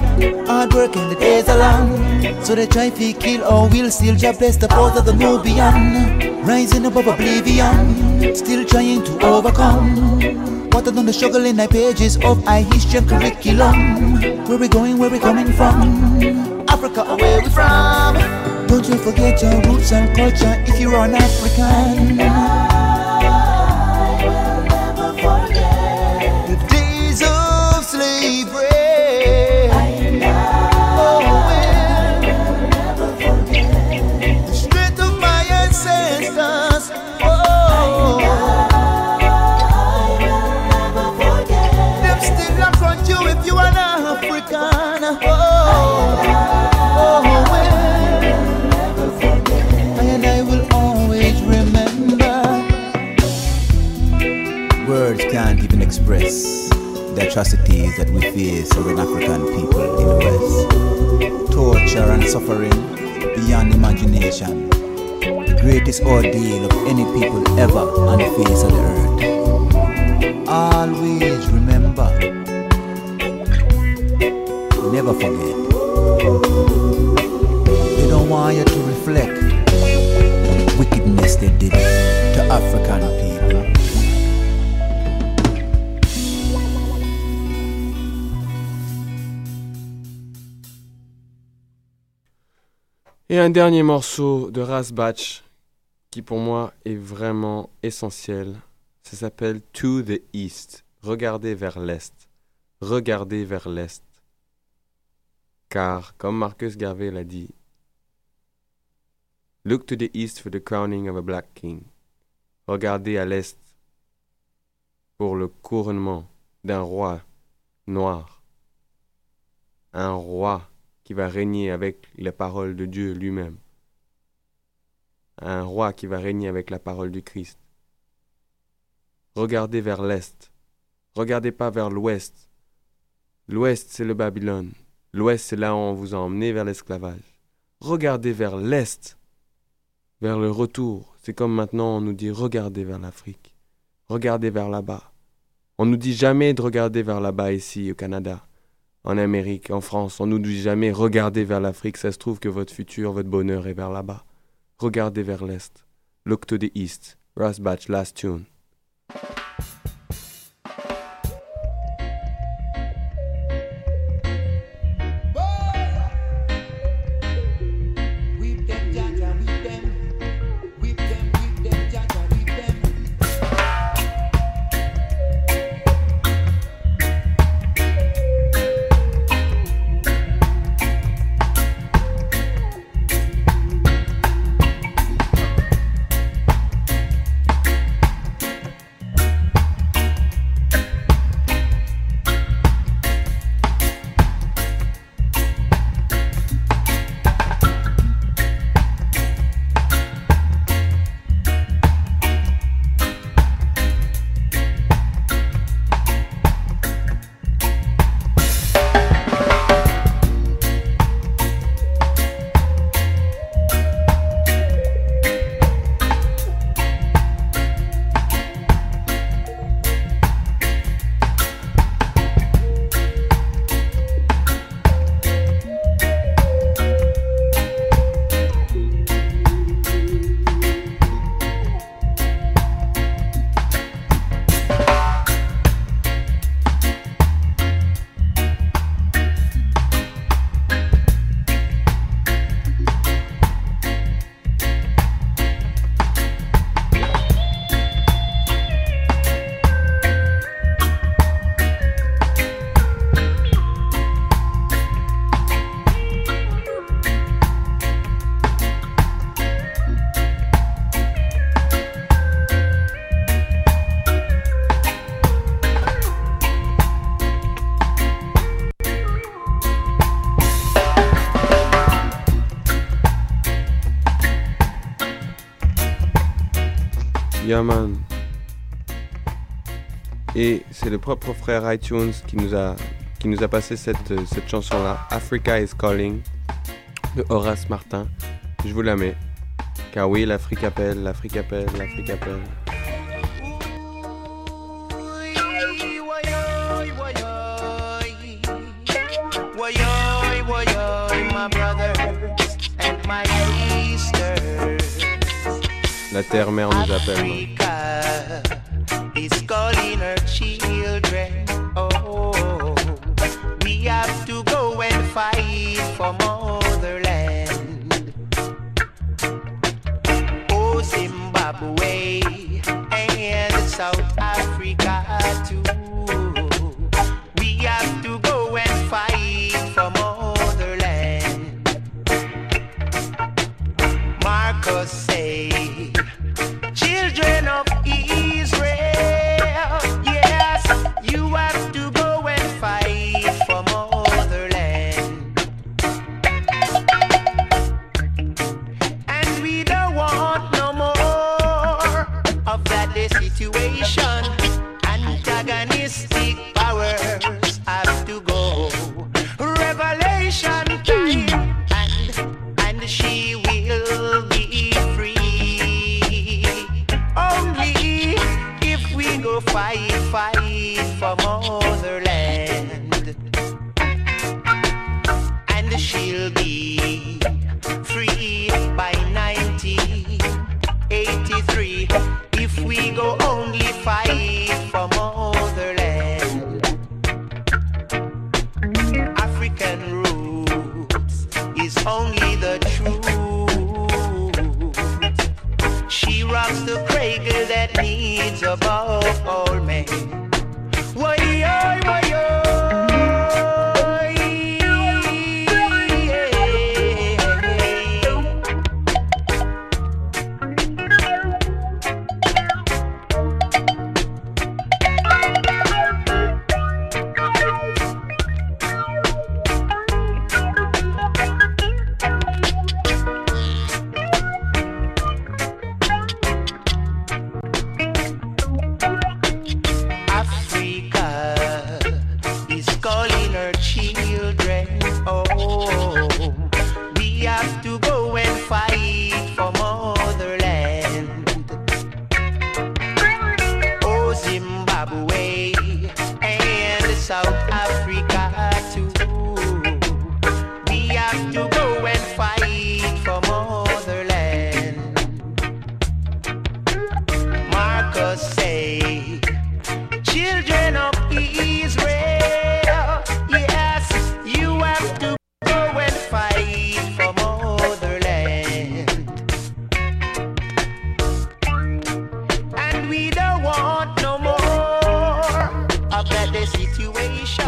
L: Hard work and the days are long. So they try to kill or we'll still just bless the pose of the Nubian. Rising above oblivion Still trying to overcome. What done the struggle in the pages of our history and curriculum. Where we going, where we coming from? Africa, where we from Don't you forget your roots and culture if you're an African the atrocities that we face as an African people in the West. Torture and suffering beyond imagination. The greatest ordeal of any people ever on the face of the earth. Always remember, never forget. They don't want you to reflect
C: un dernier morceau de Rasbach qui pour moi est vraiment essentiel. Ça s'appelle To the East. Regardez vers l'Est. Regardez vers l'Est. Car, comme Marcus Garvey l'a dit, Look to the East for the crowning of a black king. Regardez à l'Est pour le couronnement d'un roi noir. Un roi qui va régner avec la parole de Dieu lui-même. Un roi qui va régner avec la parole du Christ. Regardez vers l'Est. Regardez pas vers l'Ouest. L'Ouest, c'est le Babylone. L'Ouest, c'est là où on vous a emmené vers l'esclavage. Regardez vers l'Est, vers le retour. C'est comme maintenant on nous dit regardez vers l'Afrique. Regardez vers là-bas. On nous dit jamais de regarder vers là-bas ici au Canada, en Amérique, en France. On nous dit jamais regardez vers l'Afrique. Ça se trouve que votre futur, votre bonheur est vers là-bas. Regardez vers l'Est. Look to East. Rasbach, last tune. C'est le propre frère iTunes qui nous a, qui nous a passé cette, euh, cette chanson-là, Africa is Calling, de Horace Martin. Je vous la mets. Car oui, l'Afrique appelle, l'Afrique appelle, l'Afrique appelle. La terre-mère nous appelle.
Q: Her children. Oh, we have to go and fight for motherland. Oh, Zimbabwe and South Africa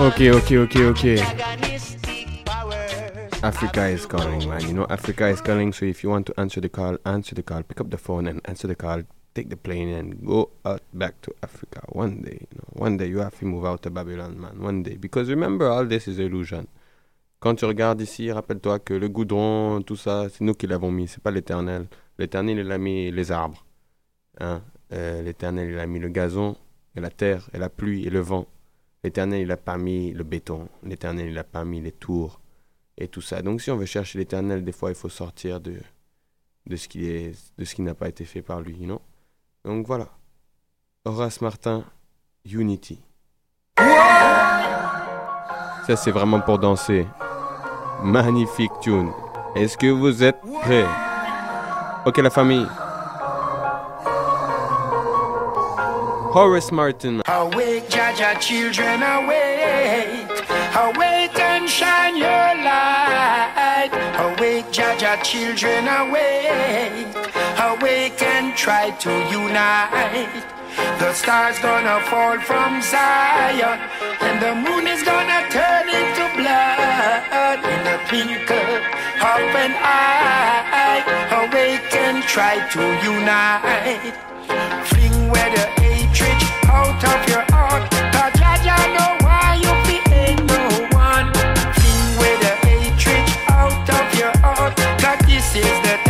C: Okay, okay, okay, okay. Africa is calling, man. You know, Africa is calling. So if you want to answer the call, answer the call. Pick up the phone and answer the call. Take the plane and go out back to Africa one day. You know, one day you have to move out to Babylon, man. One day, because remember, all this is illusion. Quand tu regardes ici, rappelle-toi que le goudron, tout ça, c'est nous qui l'avons mis. C'est pas l'Éternel. L'Éternel, il a mis les arbres. Hein? Euh, L'Éternel, il a mis le gazon, et la terre, et la pluie, et le vent. L'Éternel, il a pas mis le béton. L'Éternel, il a pas mis les tours et tout ça. Donc si on veut chercher l'Éternel, des fois, il faut sortir de, de ce qui est, de ce qui n'a pas été fait par lui, non Donc voilà. Horace Martin, Unity. Ça, c'est vraiment pour danser. Magnifique tune. Est-ce que vous êtes prêts? Ok, la famille. Horace Martin.
Q: Awake, Jaja, children, awake. Awake and shine your light. Awake, Jaja, children, awake. Awake and try to unite. The stars gonna fall from Zion, and the moon is gonna turn into blood in the twinkle of an eye. Awake and try to unite. Fling where the of your heart. Know why you no one. Where the hatred out of your heart. This is the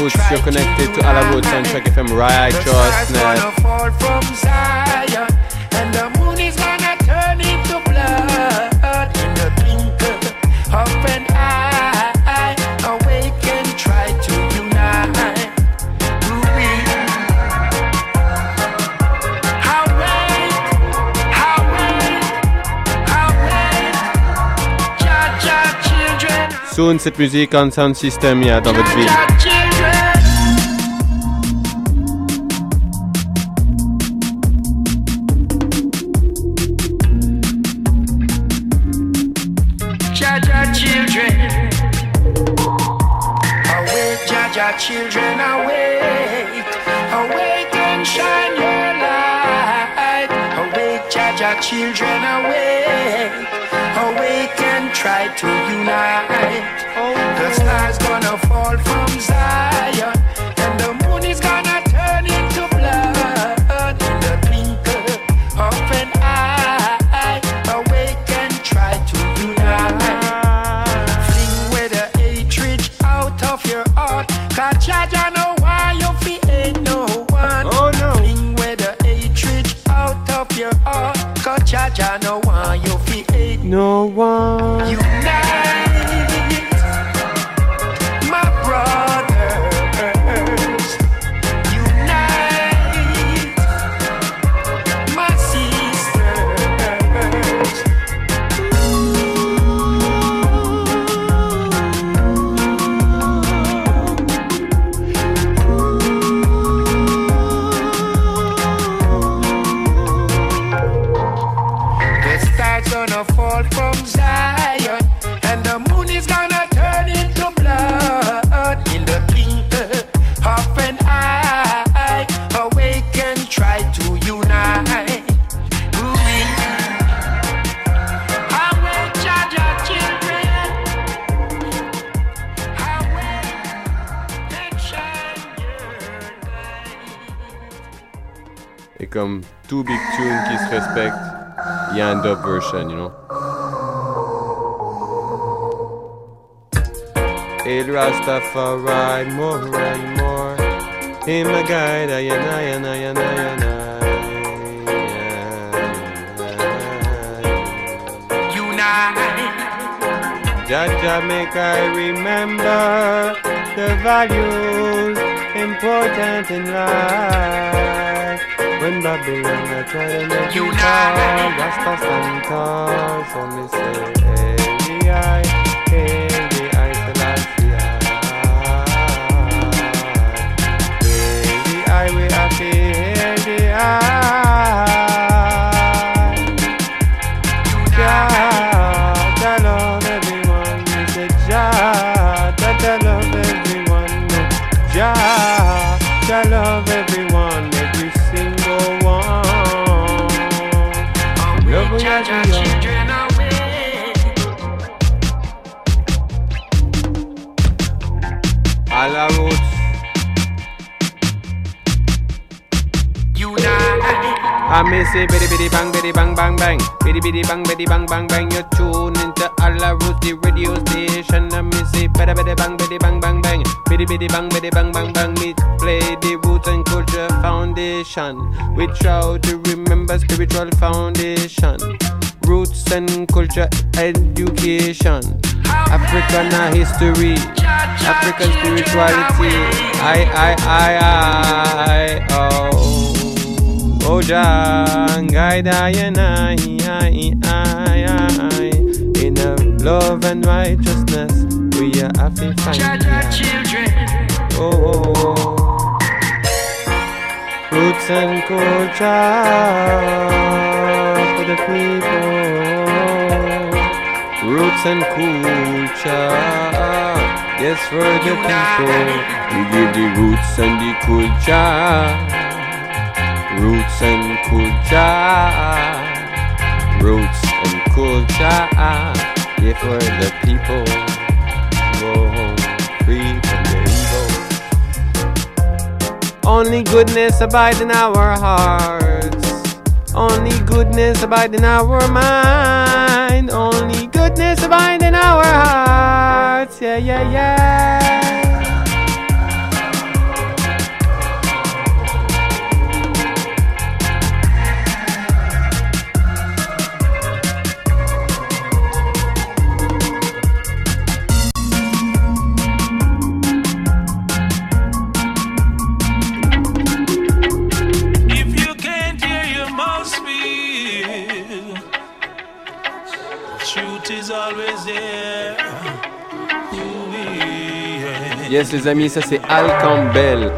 C: You're connected to À la Roots on Track FM
R: The stars gonna
C: Righteousness.
R: fall from Zion, and the moon is gonna turn into blood in the twinkle of an eye. Awake try to unite. Ooh-wee. Awake, awake, awake. Jah, Jah, children,
C: Soon, cette musique en sound system, yeah, dans votre vie.
R: Children, awake, awake and try to unite. Oh. The stars gonna fall
C: un you know. El Rastafari, more and more. Him a guide, aye, aye, aye, aye, aye,
R: Unite.
C: Jaja make I remember the values important in life. When Babylon I try to make you fall, Rasta stand tall. So me say, hey, eye, hey, say bitty bitty bang bitty bang bang bang. Bitty bitty bang bitty bang bang bang. You tune into Alla Roots radio station. I may say bitty bitty bang bitty bang bang bang. Bitty bitty bang bitty bang bang bang. Me play the roots and culture foundation. We try to remember spiritual foundation. Roots and culture education. African history. African spirituality. I I I I oh Oh Jah, guide I and I, I, I, I, in a love and righteousness, we are happy.
R: Jaja children.
C: Oh, oh, oh. roots and culture for the people. Roots and culture, yes for the people. We give the roots and the culture. Roots and culture, roots and culture, yeah, for the people. Go home free from the evil. Only goodness abide in our hearts. Only goodness abide in our mind. Only goodness abide in our hearts. Yeah, yeah, yeah. Yes, les amis, ça c'est Al Campbell.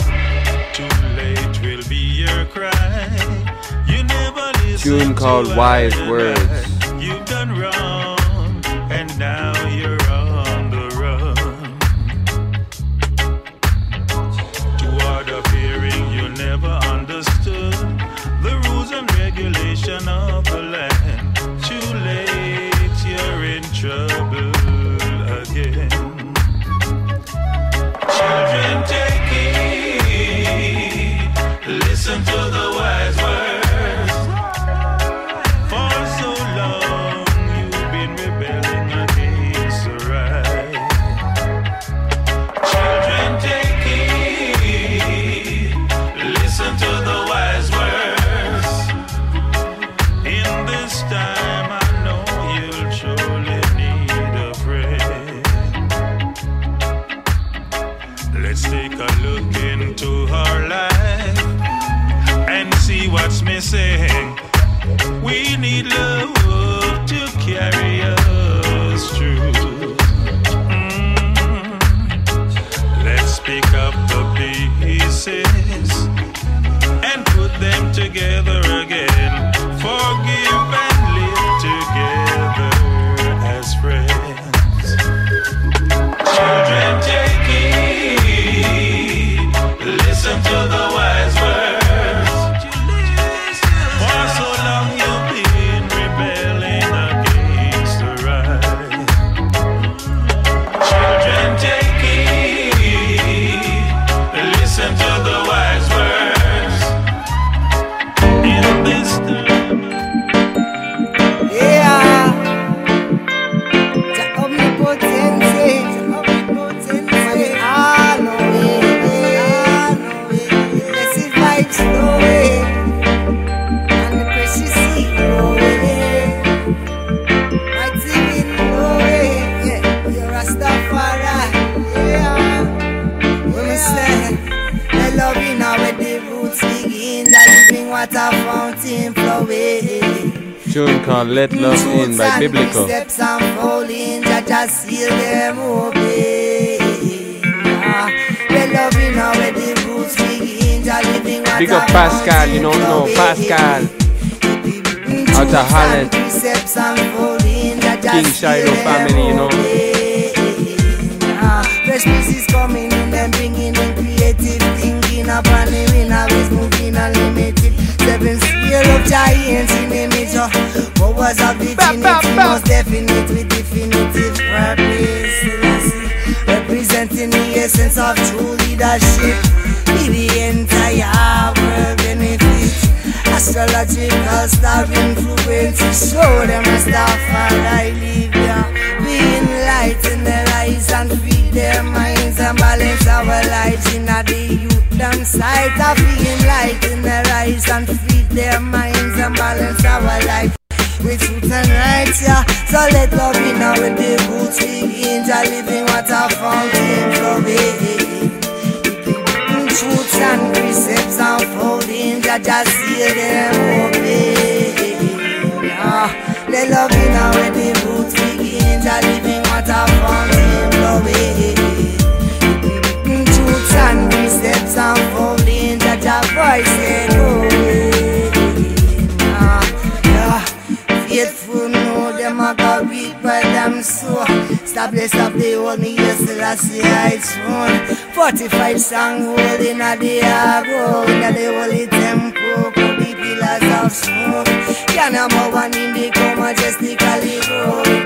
S: Too late will be your cry. You never listen
C: Tune called
S: to
C: Wise
S: what
C: Words.
S: Listen to the
C: Biblical.
T: Steps unfolding, Jah just seal them open. The loving now where the roots begin, Jah living water
C: Big up Pascal, you don't know Pascal. Out of Holland.
T: Precepts unfolding, Jah
C: King Shiloh family, you know.
T: Ah, Fresh pieces coming in and bringing in creative thinking the win, always moving unlimited. Seven of giants in the major. Powers of divinity, most definite with definitive purpose. Representing the essence of true leadership. Be the entire world benefit. Astrological star influence to show them a star for I live ya. Be enlighten their eyes and feed their minds and balance our lives in a the youth them sight of be enlighten their eyes and their minds and balance our life with truth and right, yeah. So let love in with the roots begin to living water fountain flowing. Truths and precepts unfolding, Jah just see them open. Ah, let love in with the roots begin to living water fountain flowing. Truths and precepts unfolding, Jah Jah voice so. Stop this stop they hold me yes till I one 45 song holding a the agro In the holy temple Could be pillars of smoke. Can a more one in the majestically grow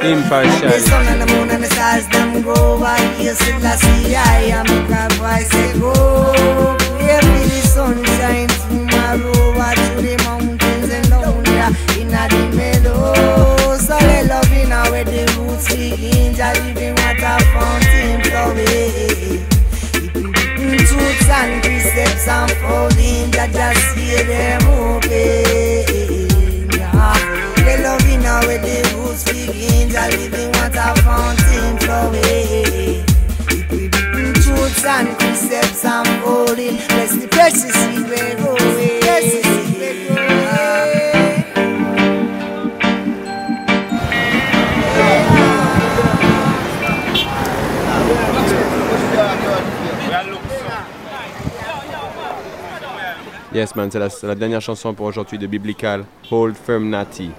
T: soul The sun and the moon and the stars them go over here still I I am a voice say go. Where be the sunshine tomorrow Watch through the mountains and down there in the meadow. So they love in where the roots begin Just living water fountain flowing Truths and precepts unfolding just see them open begin Just living water fountain flowing Truths and precepts unfolding Bless the precious
U: Yes,
C: man, c'est la, c'est la dernière chanson pour aujourd'hui de Biblical, Hold Firm Natty,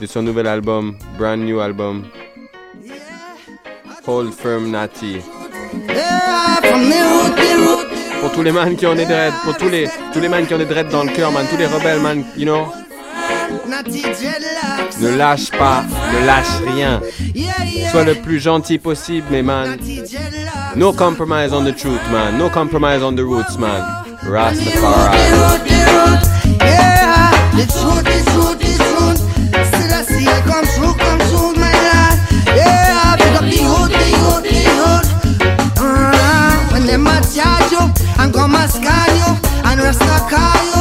C: de son nouvel album, brand new album, Hold Firm Natty. Pour tous les man qui ont des dreads, pour tous les, tous les man qui ont des dreads dans le cœur, man, tous les rebelles, man, you know, ne lâche pas, ne lâche rien. Sois le plus gentil possible, mais man, no compromise on the truth, man, no compromise on the roots, man. Rastafari.
U: And come a scan you and rasta